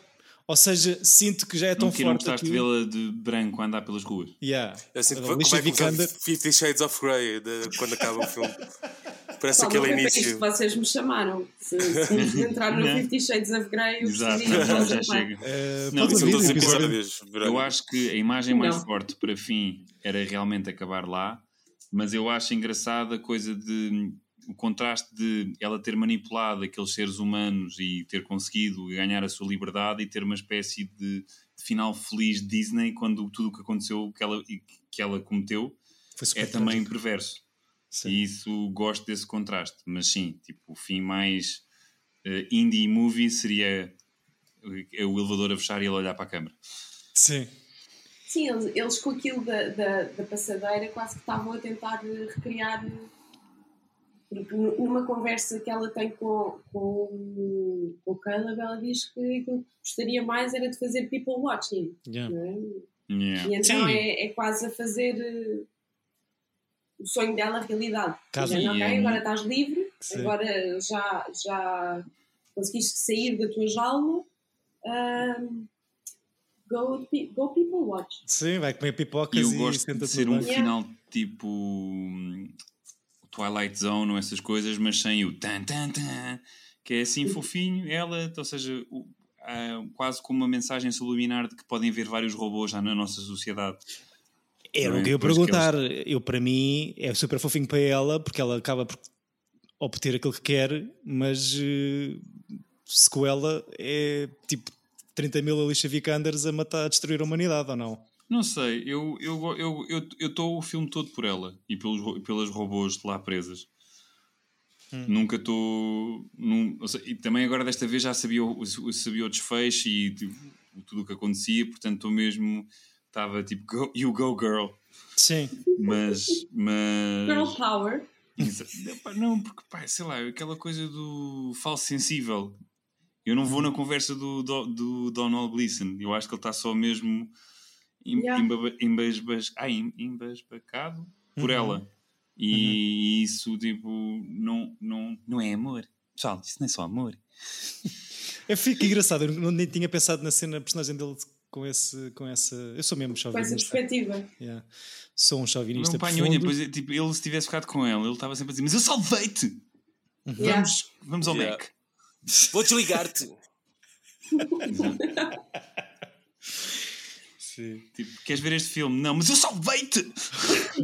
Ou seja, sinto que já é tão Não, que não forte gostaste de vê-la de branco a andar pelas ruas. Yeah. Eu sinto que vai Vikander- Fifty Shades of Grey de- quando acaba o filme. Parece Só aquele não isto início. que vocês me chamaram. Se, se entrar no Não. Fifty Shades of Grey, eu Exato, preciso ir já, já chega. Eh, Não, todos episódios. Eu acho que a imagem mais Não. forte para fim era realmente acabar lá, mas eu acho engraçada a coisa de o contraste de ela ter manipulado aqueles seres humanos e ter conseguido ganhar a sua liberdade e ter uma espécie de, de final feliz de Disney quando tudo o que aconteceu que ela, que ela cometeu é também perverso. Sim. E isso gosto desse contraste. Mas sim, tipo, o fim mais eh, indie movie seria eh, o elevador a fechar e ele olhar para a câmara. Sim. Sim, eles, eles com aquilo da, da, da passadeira quase que estavam a tentar eh, recriar. Numa conversa que ela tem com, com, com o Caleb, ela diz que aquilo que gostaria mais era de fazer people watching. Yeah. É? Yeah. E então é, é quase a fazer eh, o sonho dela realidade. Caso- Dizendo, ok, agora estás livre, Sim. agora já, já conseguiste sair da tua jaula. ahm, go, go people watch. Sim, vai comer E pipocas eu e, gosto de ser um. Yeah. final tipo hum, Twilight Zone ou essas coisas, mas sem o tan tan tan, que é assim fofinho, ela, ou seja, o- ah, quase como uma mensagem subliminar de que podem haver vários robôs já na nossa sociedade. Era Não o é? que eu ia perguntar. Eu, para mim, é super fofinho para ela, porque ela acaba por obter aquilo que quer, mas eh, sequela é tipo 30 mil Alicia Vikanders a matar, a destruir a humanidade, ou não? Não sei, eu eu go- eu eu eu estou o filme todo por ela e pelos pelas robôs lá presas. Nunca estou. E também agora desta vez já sabia sabia o desfecho e tipo, tudo o que acontecia, portanto estou mesmo. Estava tipo, go, you go girl. Sim. Mas. mas Girl power. Não, porque, pá, sei lá, aquela coisa do falso sensível. Eu não vou na conversa do, do, do Donald Gleason. Eu acho que ele está só mesmo em- Yeah. ah, em- por ela. E isso, tipo, não, não, não é amor. Pessoal, isso não é só amor. É fica engraçado, eu não, nem tinha pensado na cena, a personagem dele com, esse, com essa. Eu sou mesmo Com essa chauvinista. perspectiva. Yeah. Sou um chauvinista. Não panhonha, profundo. depois, tipo, ele se tivesse ficado com ela, ele estava sempre a dizer: Mas eu salvei-te! Yeah. Vamos, vamos ao Yeah. Mac. Vou desligar-te. Tipo, queres ver este filme? Não, mas eu salvei-te!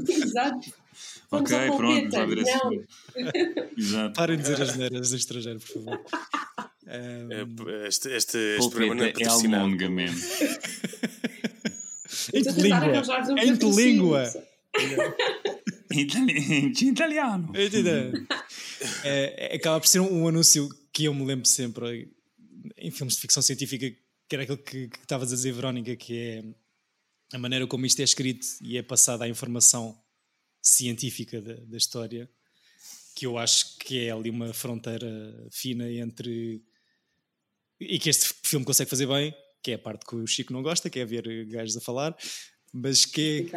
Exato. Vamos Ok, pronto, vamos ver esse Não. filme. Exato. Parem de dizer as neiras do estrangeiro, por favor. É, Este, este, este programa não é é patrocinado. almonga, man. Em que língua? um Em que língua? Em italiano. É, é, acaba por ser um, um anúncio que eu me lembro sempre em filmes de ficção científica, que era aquilo que, que estavas a dizer, Verónica, que é a maneira como isto é escrito e é passada a informação científica da, da história, que eu acho que é ali uma fronteira fina entre. e que este filme consegue fazer bem, que é a parte que o Chico não gosta, que é ver gajos a falar, mas que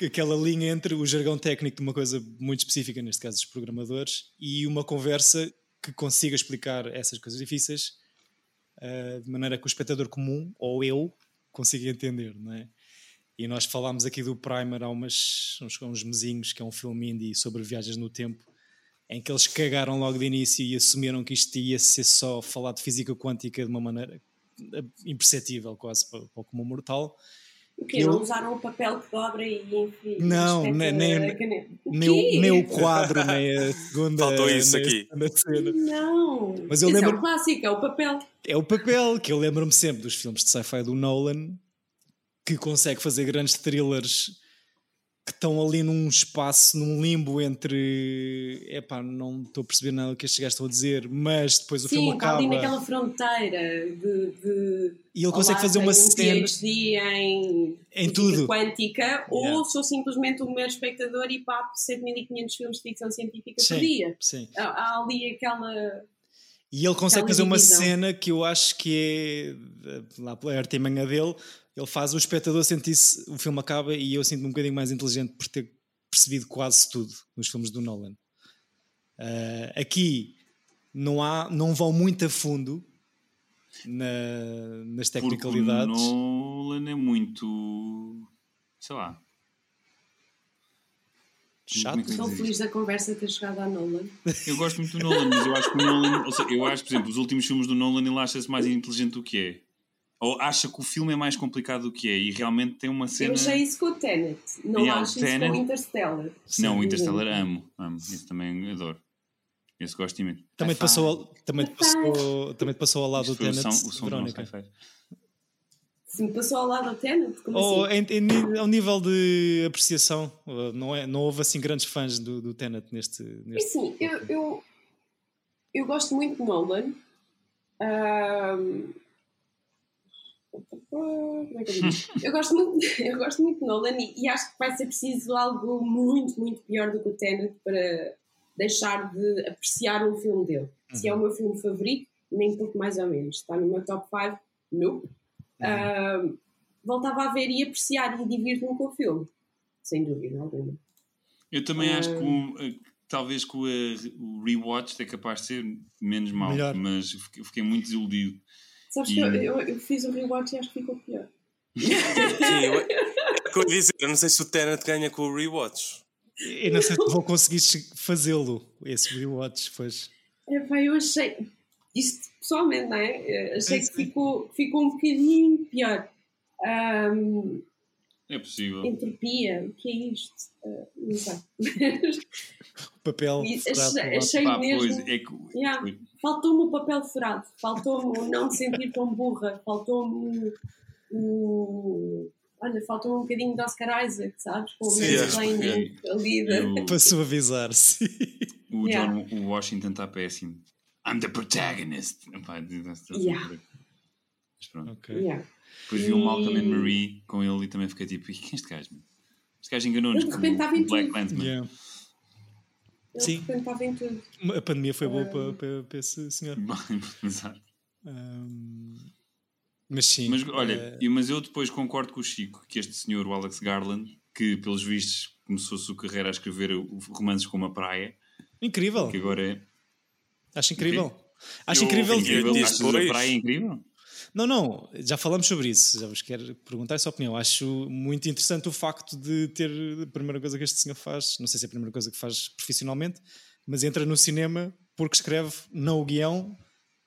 é aquela linha entre o jargão técnico de uma coisa muito específica, neste caso dos programadores, e uma conversa que consiga explicar essas coisas difíceis uh, de maneira que o espectador comum, ou eu, consiga entender, não é? E nós falámos aqui do Primer há umas, uns, uns mesinhos, que é um filme indie sobre viagens no tempo, em que eles cagaram logo de início e assumiram que isto ia ser só falar de física quântica de uma maneira eh, imperceptível quase para, para o comum mortal. O quê? Eu- Não usaram o papel que dobra e enfim. Não, nem- nem- Nem o, quê? nem o quadro, nem a segunda. Faltou isso aqui. segunda cena. Não. Mas eu Esse é lembro- o clássico, é o papel. É o papel que eu lembro-me sempre dos filmes de sci-fi do Nolan, que consegue fazer grandes thrillers que estão ali num espaço, num limbo entre. Epá, não estou a perceber nada do que estes gajos estão a dizer, mas depois o filme Sim, está acaba. ali naquela fronteira de. de E ele consegue olá, fazer uma um cena- em, Em tudo. quântica, Yeah. ou sou simplesmente um mero espectador e papo 7500 filmes de ficção científica Sim, por dia. sim. Há, ali aquela. E ele consegue fazer uma divisão. cena que eu acho que é eh, lá pela artimanha dele. Ele faz o espectador sentir-se, o filme acaba e eu sinto-me um bocadinho mais inteligente por ter percebido quase tudo nos filmes do Nolan. Ah, aqui não há, não vão muito a fundo, na- nas Porque o tecnicalidades. Nolan é muito. sei lá. Chato. Estou feliz da conversa ter chegado à Nolan. Eu gosto muito do Nolan, mas eu acho que o Nolan. Ou seja, eu acho, por exemplo, os últimos filmes do Nolan ele acha-se mais inteligente do que é. Ou acha que o filme é mais complicado do que é. E realmente tem uma cena. Eu achei isso com o Tenet. Não Yeah, acho Tenet- isso com o Interstellar. Não, o Sim. Interstellar amo. amo. Esse também adoro. Esse gosto imenso. Também te passou, ao- também te passou, também te passou ao lado Isto do foi o Tenet, som- o som Verónica. Se me passou ao lado do Tenet, como Ou assim? em, em- ao nível de apreciação, uh, não, é, não houve assim grandes fãs do, do Tenet neste. Neste... Assim, eu, eu, eu gosto muito de Nolan. Ahm, como é que eu digo? eu, gosto muito, eu gosto muito de Nolan e, e acho que vai ser preciso algo muito, muito pior do que o Tenet para deixar de apreciar um filme dele. Se é o meu filme favorito, nem pouco mais ou menos. Está no meu top 5? Nope. Ahm, voltava a ver e apreciar e divirto-me com o filme. Sem dúvida alguma. Eu também acho que o- eh, talvez com o, eh, o rewatch é capaz de ser menos mau, Melhor. mas fiquei muito desiludido. Sabes E- que eu, eu, eu fiz o rewatch e acho que ficou pior. Sim, eu, é eu ia dizer, eu não sei se o Tenet ganha com o rewatch. Eu não sei se vou conseguir fazê-lo, esse rewatch, pois. Epá, eu achei. Isto pessoalmente, não é? Achei Sim, que ficou, ficou um bocadinho pior. Ahm, É possível. entropia, o que é isto? Ah, não sei. O papel. Furado achei- Pá, mesmo. pois, é que, Yeah. Faltou-me o papel furado, faltou-me o não me sentir tão burra, faltou-me o. Olha, faltou um bocadinho de Oscar Isaac, sabes? Com o Sim, mansplaining ali. da- eu- Para suavizar, sim. o Yeah. John o Washington está péssimo. I'm the protagonist. Mas Yeah. pronto. Ok. Yeah. Depois vi o Malcolm and E- Marie com ele e também fiquei tipo, "E quem é este gajo? meu? Este gajo enganou-nos Ele de com repente estava em o Black. Landsman. Yeah. Ele Sim. de repente estava em tudo. A pandemia foi boa para, para, para esse senhor. Exato. Ahm, mas sim. Mas olha, e- mas eu depois concordo com o Chico que este senhor, o Alex Garland, que pelos vistos começou a sua carreira a escrever romances com uma praia, incrível. que agora é. Acho incrível. Acho Eu- incrível. eu- incrível. dias Achas a depois- praia incrível? Não, não, já falamos sobre isso. Já vos quero perguntar a sua opinião. Acho muito interessante o facto de ter a primeira coisa que este senhor faz, não sei se é a primeira coisa que faz profissionalmente, mas entra no cinema porque escreve não o guião,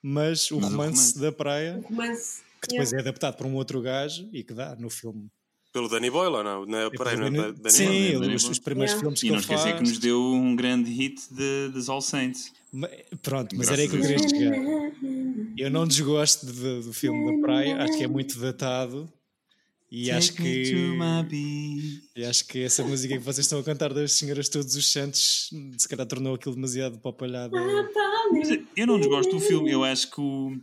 mas o Mas o romance, romance. da praia, Romance. que depois é adaptado por um outro gajo e que dá no filme. Pelo Danny Boyle ou não? Não é, peraí, não é Danny- Danny Sim, Boyle. Danny os, Boyle. os primeiros Yeah. filmes que E não ele esquecer faz. que nos deu um grande hit de, das All Saints. Ma- Pronto, mas Graças era aí que eu queria chegar. Eu não desgosto de- do filme da praia, acho que é muito datado. E acho Take que, e acho que essa música que vocês estão a cantar das Senhoras Todos os Santos se calhar tornou aquilo demasiado popalhado. Mas Eu não desgosto do filme, eu acho que o,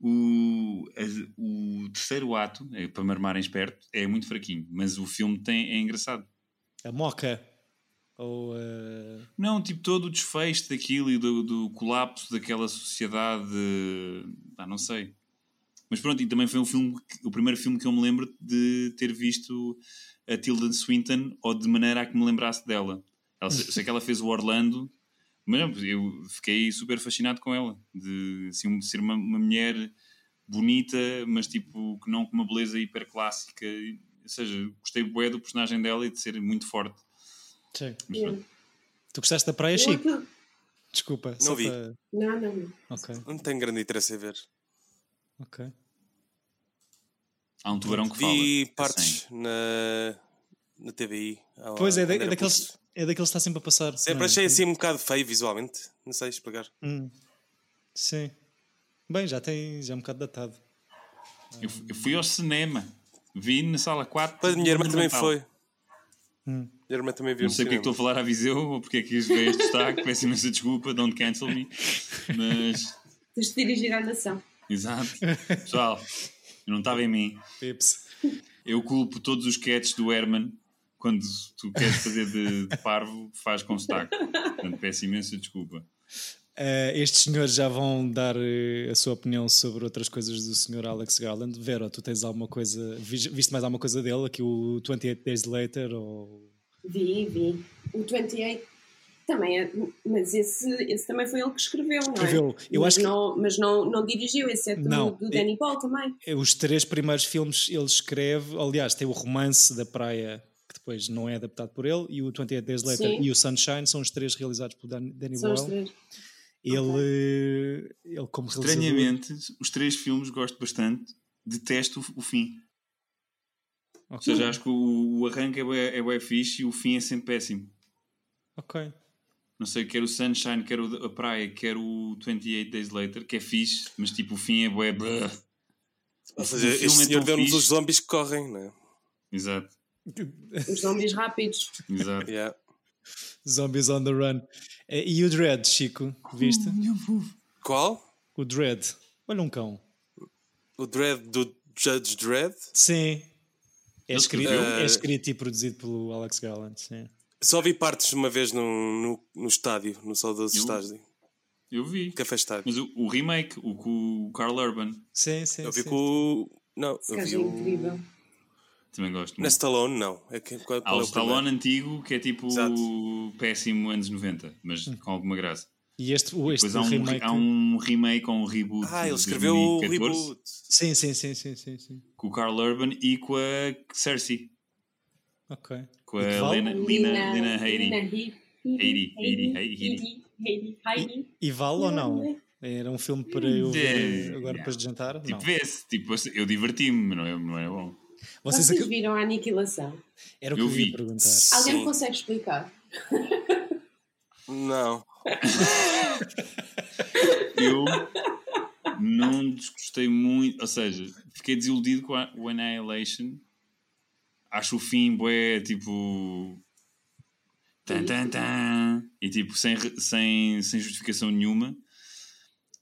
o, o terceiro ato, é, para me armarem esperto, é muito fraquinho, mas o filme tem, é engraçado. A moca. Ou eh, Não, tipo, todo o desfecho daquilo e do, do colapso daquela sociedade, ah, não sei. Mas pronto, e também foi um filme, o primeiro filme que eu me lembro de ter visto a Tilda Swinton, ou de maneira a que me lembrasse dela. Ela, sei que ela fez o Orlando, mas eu fiquei super fascinado com ela, de assim, ser uma, uma mulher bonita, mas tipo, que não com uma beleza hiper clássica. Ou seja, gostei bué do personagem dela e de ser muito forte. Sim. Tu gostaste da praia, Chico? Desculpa. só vi. para- Não, não, não. Ok, Não tenho grande interesse em ver. ok. Há um tubarão que fala. Vi partes na, na TVI. Pois é, é daqueles, é daqueles que está sempre a passar. Sempre não é? achei assim um bocado feio visualmente. Não sei explicar. Hum. Sim. Bem, já tem já é um bocado datado. Eu, eu fui ao cinema. Vi na sala 4. Depois a minha irmã também foi. Hum. Minha irmã também viu Não sei o que é que estou a falar à Viseu ou porque é que veio este destaque. Peço imensa desculpa, don't cancel me. Mas, Tens de dirigir à nação. exato. Pessoal, não estava em mim. Pips. Eu culpo todos os sketches do Herman. Quando tu queres fazer de, de parvo, faz com sotaque. Portanto, peço imensa desculpa. Eh, estes senhores já vão dar eh, a sua opinião sobre outras coisas do senhor Alex Garland. Vera, tu tens alguma coisa, vis- viste mais alguma coisa dele? Aqui o 28 Days Later ou... Vi, vi. O 28 Também é, mas esse, esse também foi ele que escreveu, não Escreveu. é? Eu mas acho que- não, mas não, não dirigiu, esse é do, Não, do é- Danny Paul também. Os três primeiros filmes ele escreve, aliás, tem o romance da praia que depois não é adaptado por ele e o 28 Days Later Sim. e o Sunshine são os três realizados por Dan- Danny São os Boyle. três. Ele, ele como realizador... Estranhamente, os três filmes gosto bastante, detesto o, o fim. Ou seja, acho que o, o arranque é bué, é bué fixe e o fim é sempre péssimo. Ok. Não sei, quer o Sunshine, quer o, a praia, quer o 28 Days Later, que é fixe, mas tipo o fim é bué. Ou O seja, filme este é senhor tão deu-nos os zombies que correm, não é? Exato, Os zombies rápidos. exato. Yeah. Zombies on the Run. Eh, E o Dread, Chico, viste? Qual? O Dread. Olha um cão. O Dread do Judge Dredd? Sim. É escrito, escreveu? é escrito e produzido pelo Alex Garland, sim. Só vi partes uma vez no, no, no estádio, no saudoso Eu? estádio. Eu vi. Café Estádio. Mas o, o remake, o com o Carl Urban, Sim, sim, Eu vi sim. com o. Não, Esse eu vi é o. incrível. também gosto Na muito. Stallone, não. É que, qual, Há qual o é o primeiro? Stallone antigo, que é tipo Exato. péssimo anos 90, mas Hum. com alguma graça. E este, o- este Depois há um, remake... há um remake ou um reboot. Ah, ele escreveu o 2014, reboot. Sim, sim, sim, sim, sim, sim. Com o Carl Urban e com a Cersei. Ok. Com a? Lena. Headey, Headey, Headey. Headey, Headey, Headey. E vale ou não? Era um filme para eu ver É, agora depois de jantar? Tipo, vê-se. Tipo, eu diverti-me, mas não é, não é bom. Vocês Vocês viram a aniquilação? Era o que Eu eu ia vi. perguntar. Alguém consegue explicar? Não. Eu não desgostei muito, ou seja, fiquei desiludido com a, o Annihilation. Acho o fim, bué, tipo. Tan, tan, tan, e tipo, sem, sem, sem justificação nenhuma.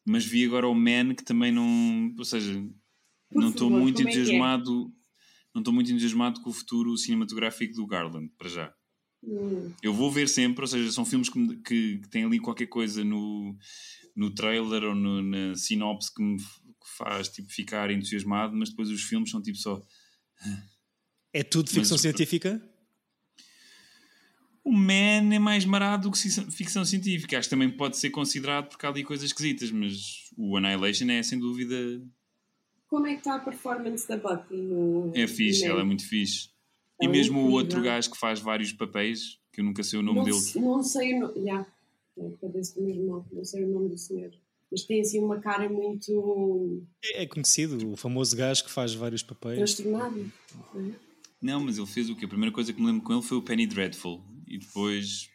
Mas vi agora o Man que também não. Ou seja, Por não estou muito é é? entusiasmado. Não estou muito entusiasmado com o futuro cinematográfico do Garland, para já. Hum, Eu vou ver sempre, ou seja, são filmes que, me- que, que têm ali qualquer coisa no, no trailer ou no- na sinopse que me faz tipo, ficar entusiasmado, mas depois os filmes são tipo só. É tudo ficção Mas- científica? O Man é mais marado do que ficção científica. Acho que também pode ser considerado porque há ali coisas esquisitas, mas o Annihilation é sem dúvida. Como é que está a performance da Bucky no. É fixe, no ela é muito fixe. E é mesmo o incrível. outro gajo que faz vários papéis, que eu nunca sei o nome não, dele. não sei o nome. É, do mesmo nome, não sei o nome do senhor. Mas tem assim uma cara muito É, é conhecido, o famoso gajo que faz vários papéis. transtornada. não é? Não, mas ele fez o quê? A primeira coisa que me lembro com ele foi o Penny Dreadful. E depois.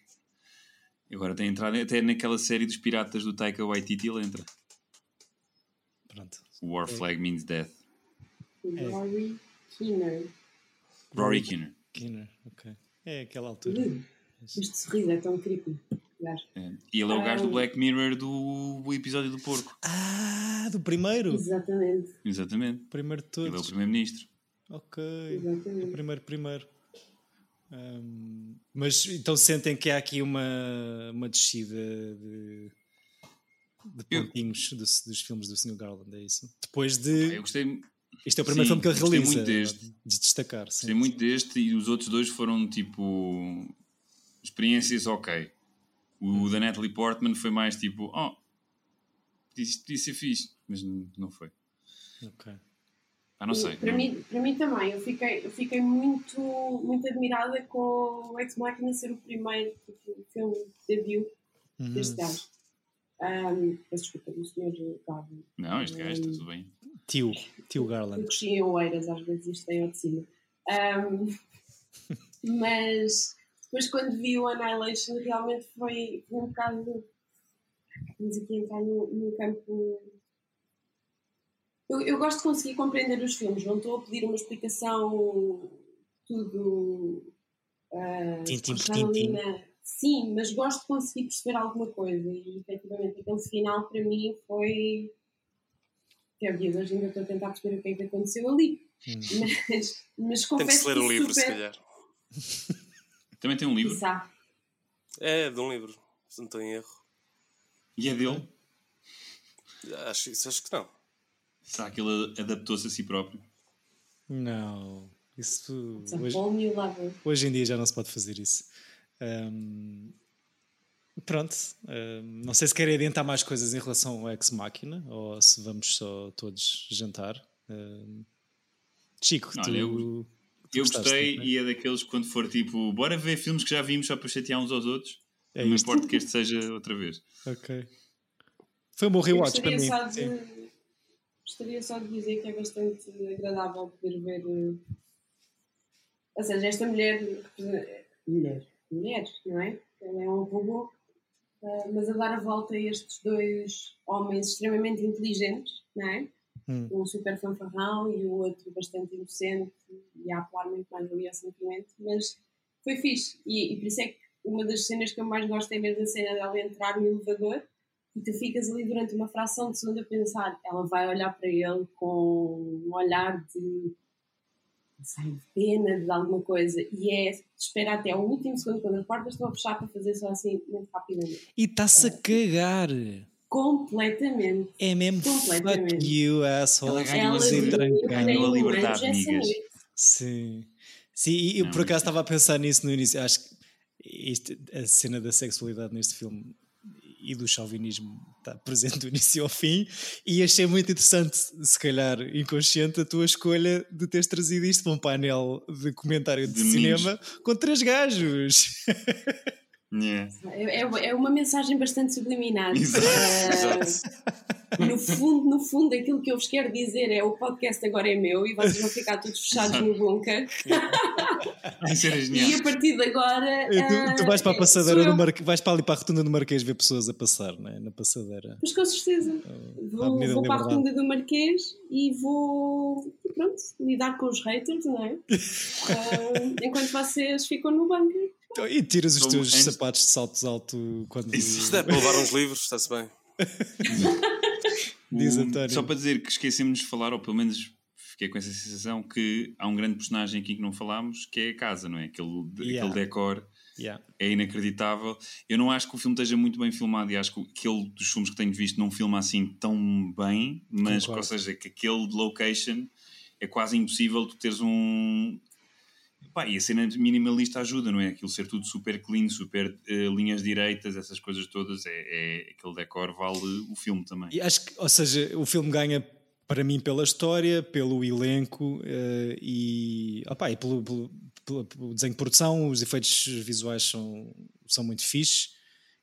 Agora tem entrado até naquela série dos piratas do Taika Waititi, ele entra. Pronto. War Flag Means Death. É. Rory Kinner. Rory Kinner. Kinner, ok. É aquela altura. Uh, Este sorriso é tão creepy. É. E ele é o gajo do Ah. Black Mirror do o episódio do porco. Ah, do primeiro? Exatamente, Exatamente. Primeiro de Ele é o todos. primeiro-ministro. Ok. O exatamente. primeiro, primeiro. Ahm, mas então sentem que há aqui uma, uma descida de, de Eu- pontinhos dos, dos filmes do Sr. Garland, é isso? Depois de. Eu gostei, Este é o primeiro sim, filme que ele gostei realiza. muito deste. De destacar. Sim, gostei muito deste e os outros dois foram tipo. experiências ok. O da Natalie Portman foi mais tipo. Oh, isto podia ser fixe. Mas não foi. Ok. Ah, não sei. Para não- mim, para mim também, eu fiquei, eu fiquei muito, muito admirada com o Ex Machina ser o primeiro filme debut Uhum. deste gajo. Um, peço desculpa, do senhor Gabo. Não, este gajo está tudo bem. Tio, tio Eu Garland. cresci em Oeiras, às vezes isto de cima. Um, mas depois quando vi o Annihilation realmente foi, um bocado vamos aqui entrar num, num campo eu, eu gosto de conseguir compreender os filmes, não estou a pedir uma explicação tudo uh, Tintim por tintim. sim, mas gosto de conseguir perceber alguma coisa e efetivamente aquele final para mim foi até o dia de hoje ainda estou a tentar perceber o que é que aconteceu ali. Mas, mas Tem confesso que se ler que o livro, se super... calhar. Também tem um livro. Quiçá. É, de um livro, se não estou em erro. E é dele. Acho, isso acho que não. Será que ele adaptou-se a si próprio? Não. Isso hoje, whole new level. hoje em dia já não se pode fazer isso. Ahm, Pronto, uh, não sei se querem adiantar mais coisas em relação ao Ex Machina ou se vamos só todos jantar. Uh, Chico, Olha, tu, eu- tu Eu gostei não é? e é daqueles que quando for tipo, bora ver filmes que já vimos só para chatear uns aos outros. É não isto. importa que este seja outra vez. Ok. Foi um bom rewatch para gostaria, mim. só de, gostaria só de dizer que é bastante agradável poder ver. eh, Ou seja, esta mulher. Mulher. Mulher, não é? Ela é um robô, eh, mas a dar a volta a estes dois homens extremamente inteligentes, não é? Hum. Um super fanfarrão e o outro bastante inocente e a apelar muito mais ali ao sentimento, mas foi fixe. E, e por isso é que uma das cenas que eu mais gosto é mesmo a cena dela entrar no elevador e tu ficas ali durante uma fração de segundo a pensar, ela vai olhar para ele com um olhar de, de pena, de alguma coisa, e é espera até o último segundo quando as portas estão a fechar para fazer só assim, muito rapidamente. E está-se a cagar. Completamente. É mesmo Completamente. fuck you, asshole. Ela ganhou Ela a Sim, liberdade. amigas. Sim. Sim, e eu Não, por acaso estava a pensar nisso no início. Acho que isto- a cena da sexualidade neste filme e do chauvinismo está presente do início ao fim. E achei muito interessante, se calhar inconsciente, a tua escolha de teres trazido isto para um painel de comentário de, De cinema com três gajos. Yeah. É, é- uma mensagem bastante subliminar. Exato, Ah, exato. No fundo, no fundo, aquilo que eu vos quero dizer é o podcast agora é meu e vocês vão ficar todos fechados no bunker. Isso E a partir de agora. Tu, tu vais para a ah, passadeira do. Marquês, vais para ali para a rotunda do Marquês ver pessoas a passar, não é? Na passadeira. Mas com certeza. à Vou, vou para a rotunda do Marquês e vou, pronto, lidar com os haters, não é? Ah, enquanto vocês ficam no bunker. Então, E tiras os Então, teus antes- sapatos de saltos alto quando Isso Isto é para levar uns livros, está-se bem. diz António. Só para dizer que esquecemos de falar, ou pelo menos fiquei com essa sensação, que há um grande personagem aqui que não falámos, que é a casa, não é? Aquele, Yeah. aquele decor Yeah. é inacreditável. Eu não acho que o filme esteja muito bem filmado e acho que aquele dos filmes que tenho visto não filma assim tão bem, mas Concordo. ou seja, que aquele location é quase impossível tu teres um. Pá, e a cena minimalista ajuda, não é? Aquilo ser tudo super clean, super eh, linhas direitas, essas coisas todas, é, é- aquele decor vale o filme também. E acho que, ou seja, o filme ganha para mim pela história, pelo elenco eh, e, opá, e pelo, pelo- pelo- pelo desenho de produção, os efeitos visuais são, são muito fixe.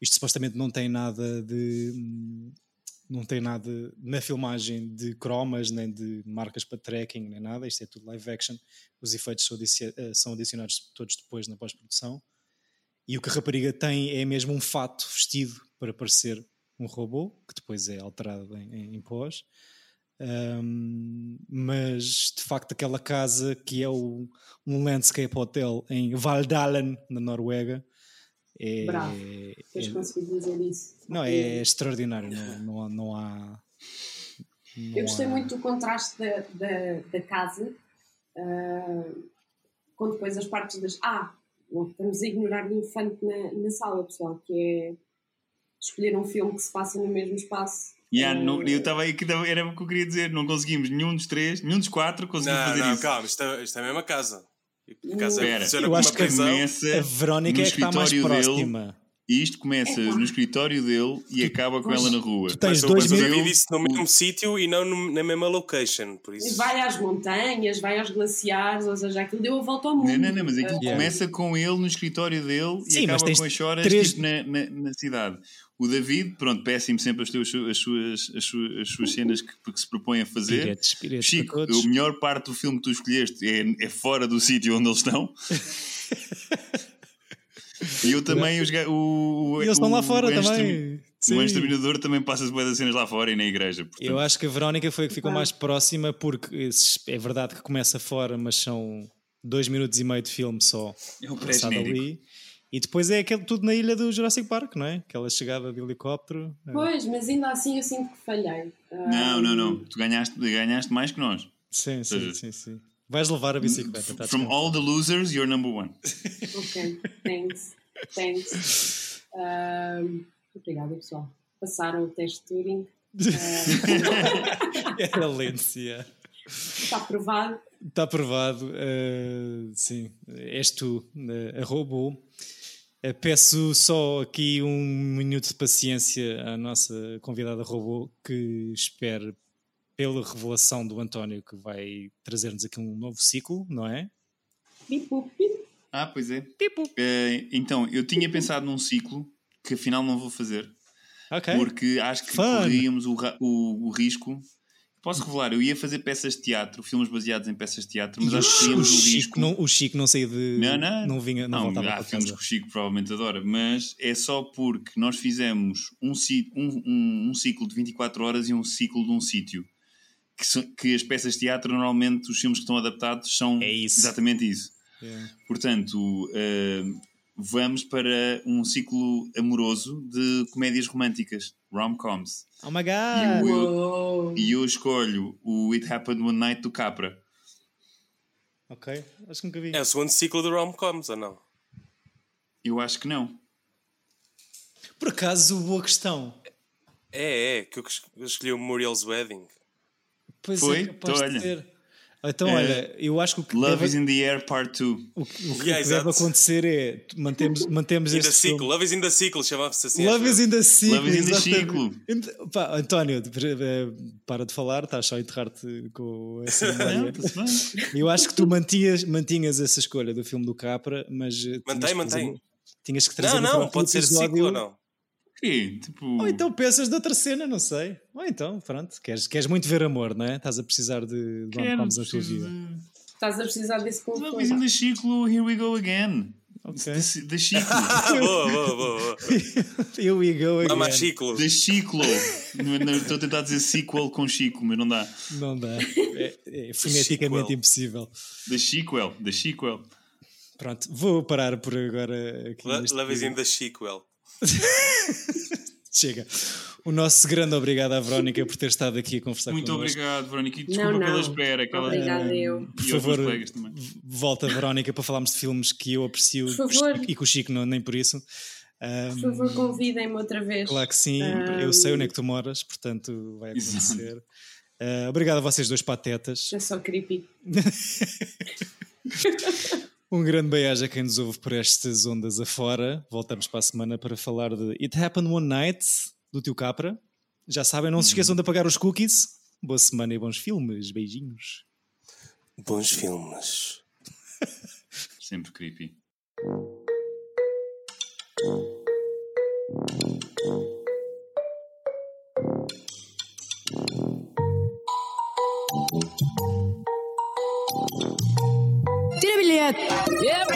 Isto supostamente não tem nada de. Não tem nada na filmagem de cromas, nem de marcas para tracking, nem nada. Isto é tudo live action. Os efeitos eh, são adicionados todos depois na pós-produção. E o que a rapariga tem é mesmo um fato vestido para parecer um robô, que depois é alterado em, em- em pós. Um, mas de facto, aquela casa que é o- um landscape hotel em Valdalen, na Noruega, é, Bravo. é- Tens conseguido dizer isso. não, é extraordinário. Não, não, há- não há. não Eu gostei há- muito do contraste da, da, da casa ah, com depois as partes das. Ah, estamos a ignorar o elefante na, na sala, pessoal, que é escolher um filme que se passa no mesmo espaço. Yeah, Ah, não- eu estava aí que era o que eu queria dizer, não conseguimos nenhum dos três, nenhum dos quatro conseguiu Não, fazer não, isso. calma, isto é, isto é a mesma casa. Funciona eu acho uma que começa A Verónica no é que está mais escritório dele. próxima. E isto começa no escritório dele e acaba com ela na rua. Tu tens Mas, dois mas minutos. David disse no mesmo sítio e não no- na mesma location, por isso. vai às montanhas, vai aos glaciares, ou seja, aquilo deu a volta ao mundo. Não, não, não, mas aquilo Ah, Yeah. começa com ele no escritório dele Sim, e acaba com as choras três- tipo, na, na, na cidade. O David, pronto, péssimo sempre as, as, suas, as, suas, as suas cenas que, que se propõe a fazer. Piretes, piretes Chico, a melhor parte do filme que tu escolheste é, é fora do sítio onde eles estão. e eu também, os, o, o, E eles estão lá fora também. Sim. O Exterminador também passa-se bué das cenas lá fora e na igreja. Portanto, Eu acho que a Verónica foi a que ficou mais próxima, porque esses- é verdade que começa fora, mas são dois minutos e meio de filme só é passado pré-genérico. E depois é aquele tudo na ilha do Jurassic Park, não é? Aquela chegada de helicóptero. é. Pois, mas ainda assim eu sinto que falhei. Não, não, não. Tu ganhaste, ganhaste mais que nós. Sim, sim, seja, sim, sim. Vais levar a bicicleta, tá From all the losers, you're number one. Ok, thanks. Thanks. Ahm, obrigada, pessoal. Passaram o teste de Turing. Era Lência. Está aprovado. Está provado, eh, sim. És tu, eh, a robô. Eh, Peço só aqui um minuto de paciência à nossa convidada robô que espere pela revelação do António que vai trazer-nos aqui um novo ciclo, não é? Pipo, pipo. Ah, pois é. Eh, então, eu tinha pensado num ciclo que afinal não vou fazer. Ok. Porque acho que Fun. corríamos o, o- o risco. Posso revelar, eu ia fazer peças de teatro, filmes baseados em peças de teatro, mas acho que o, Chico risco. não, o Chico não saía de. Não, não. Não vinha, não, voltava há para filmes casa. que o Chico provavelmente adora, mas é só porque nós fizemos um, um, um- um ciclo de 24 horas e um ciclo de um sítio. Que, que as peças de teatro, normalmente, os filmes que estão adaptados são É isso. exatamente isso. Yeah. Portanto, eh, vamos para um ciclo amoroso de comédias românticas, rom-coms. Oh my E god! eu, Uou. e eu escolho o It Happened One Night do Capra. Ok, acho que nunca vi. É o segundo ciclo de rom-coms, ou não? Eu acho que não. Por acaso, boa questão. É, é, que eu es- eu escolhi o Muriel's Wedding. Pois Foi? é, capaz Então, olha. Então, É, olha, eu acho que o que Love deve, is in the Air Part 2. o, que- o que Yeah, deve exato. acontecer é mantemos, mantemos In the este Ciclo, filme. Love is in the Ciclo, chamava-se assim. Love is in the ciclo. Love is in the ciclo. Pá, António, eh, para de falar, estás só a enterrar-te com essa memória. bem. Eu acho que tu mantinhas, mantinhas essa escolha do filme do Capra, mas eh, Mantém, que mantém. Tinhas que trazer Não, não, pode ser ciclo ou não. Quê? Tipo... Ou então pensas de outra cena, não sei. Ou então, pronto, queres, queres muito ver amor, não é? Estás a precisar de, de Quero, rom-coms na tua vida. Estás a precisar desse is in the ciclo, here we go again. Ok. Da da ciclo. Ah, boa, boa, boa. boa. Here we go again. Vamos a ciclo. Da não, Estou a tentar dizer sequel com Chico, mas não dá. Não dá. É, é foneticamente Sequel. impossível. Da sequel. Da sequel. Pronto, vou parar por agora aqui. Love is in the sequel. Chega. O nosso grande obrigado à Verónica por ter estado aqui a conversar Muito connosco. obrigado, Verónica. E desculpa Não, não. pela espera. Que ela... Obrigada eu. Por E favor, colegas também. volta, Verónica, para falarmos de filmes que eu aprecio Por favor. e que o Chico não, nem por isso. Ahm, Por favor, convidem-me outra vez. Claro que sim, Ahm, eu sei onde é que tu moras, portanto vai acontecer. Ah, obrigado a vocês dois patetas. É só creepy. Um grande beijo a quem nos ouve por estas ondas afora. Voltamos para a semana para falar de It Happened One Night, do tio Capra. Já sabem, não se esqueçam de apagar os cookies. Boa semana e bons filmes. Beijinhos. Bons filmes. Sempre creepy. Tira bilhete!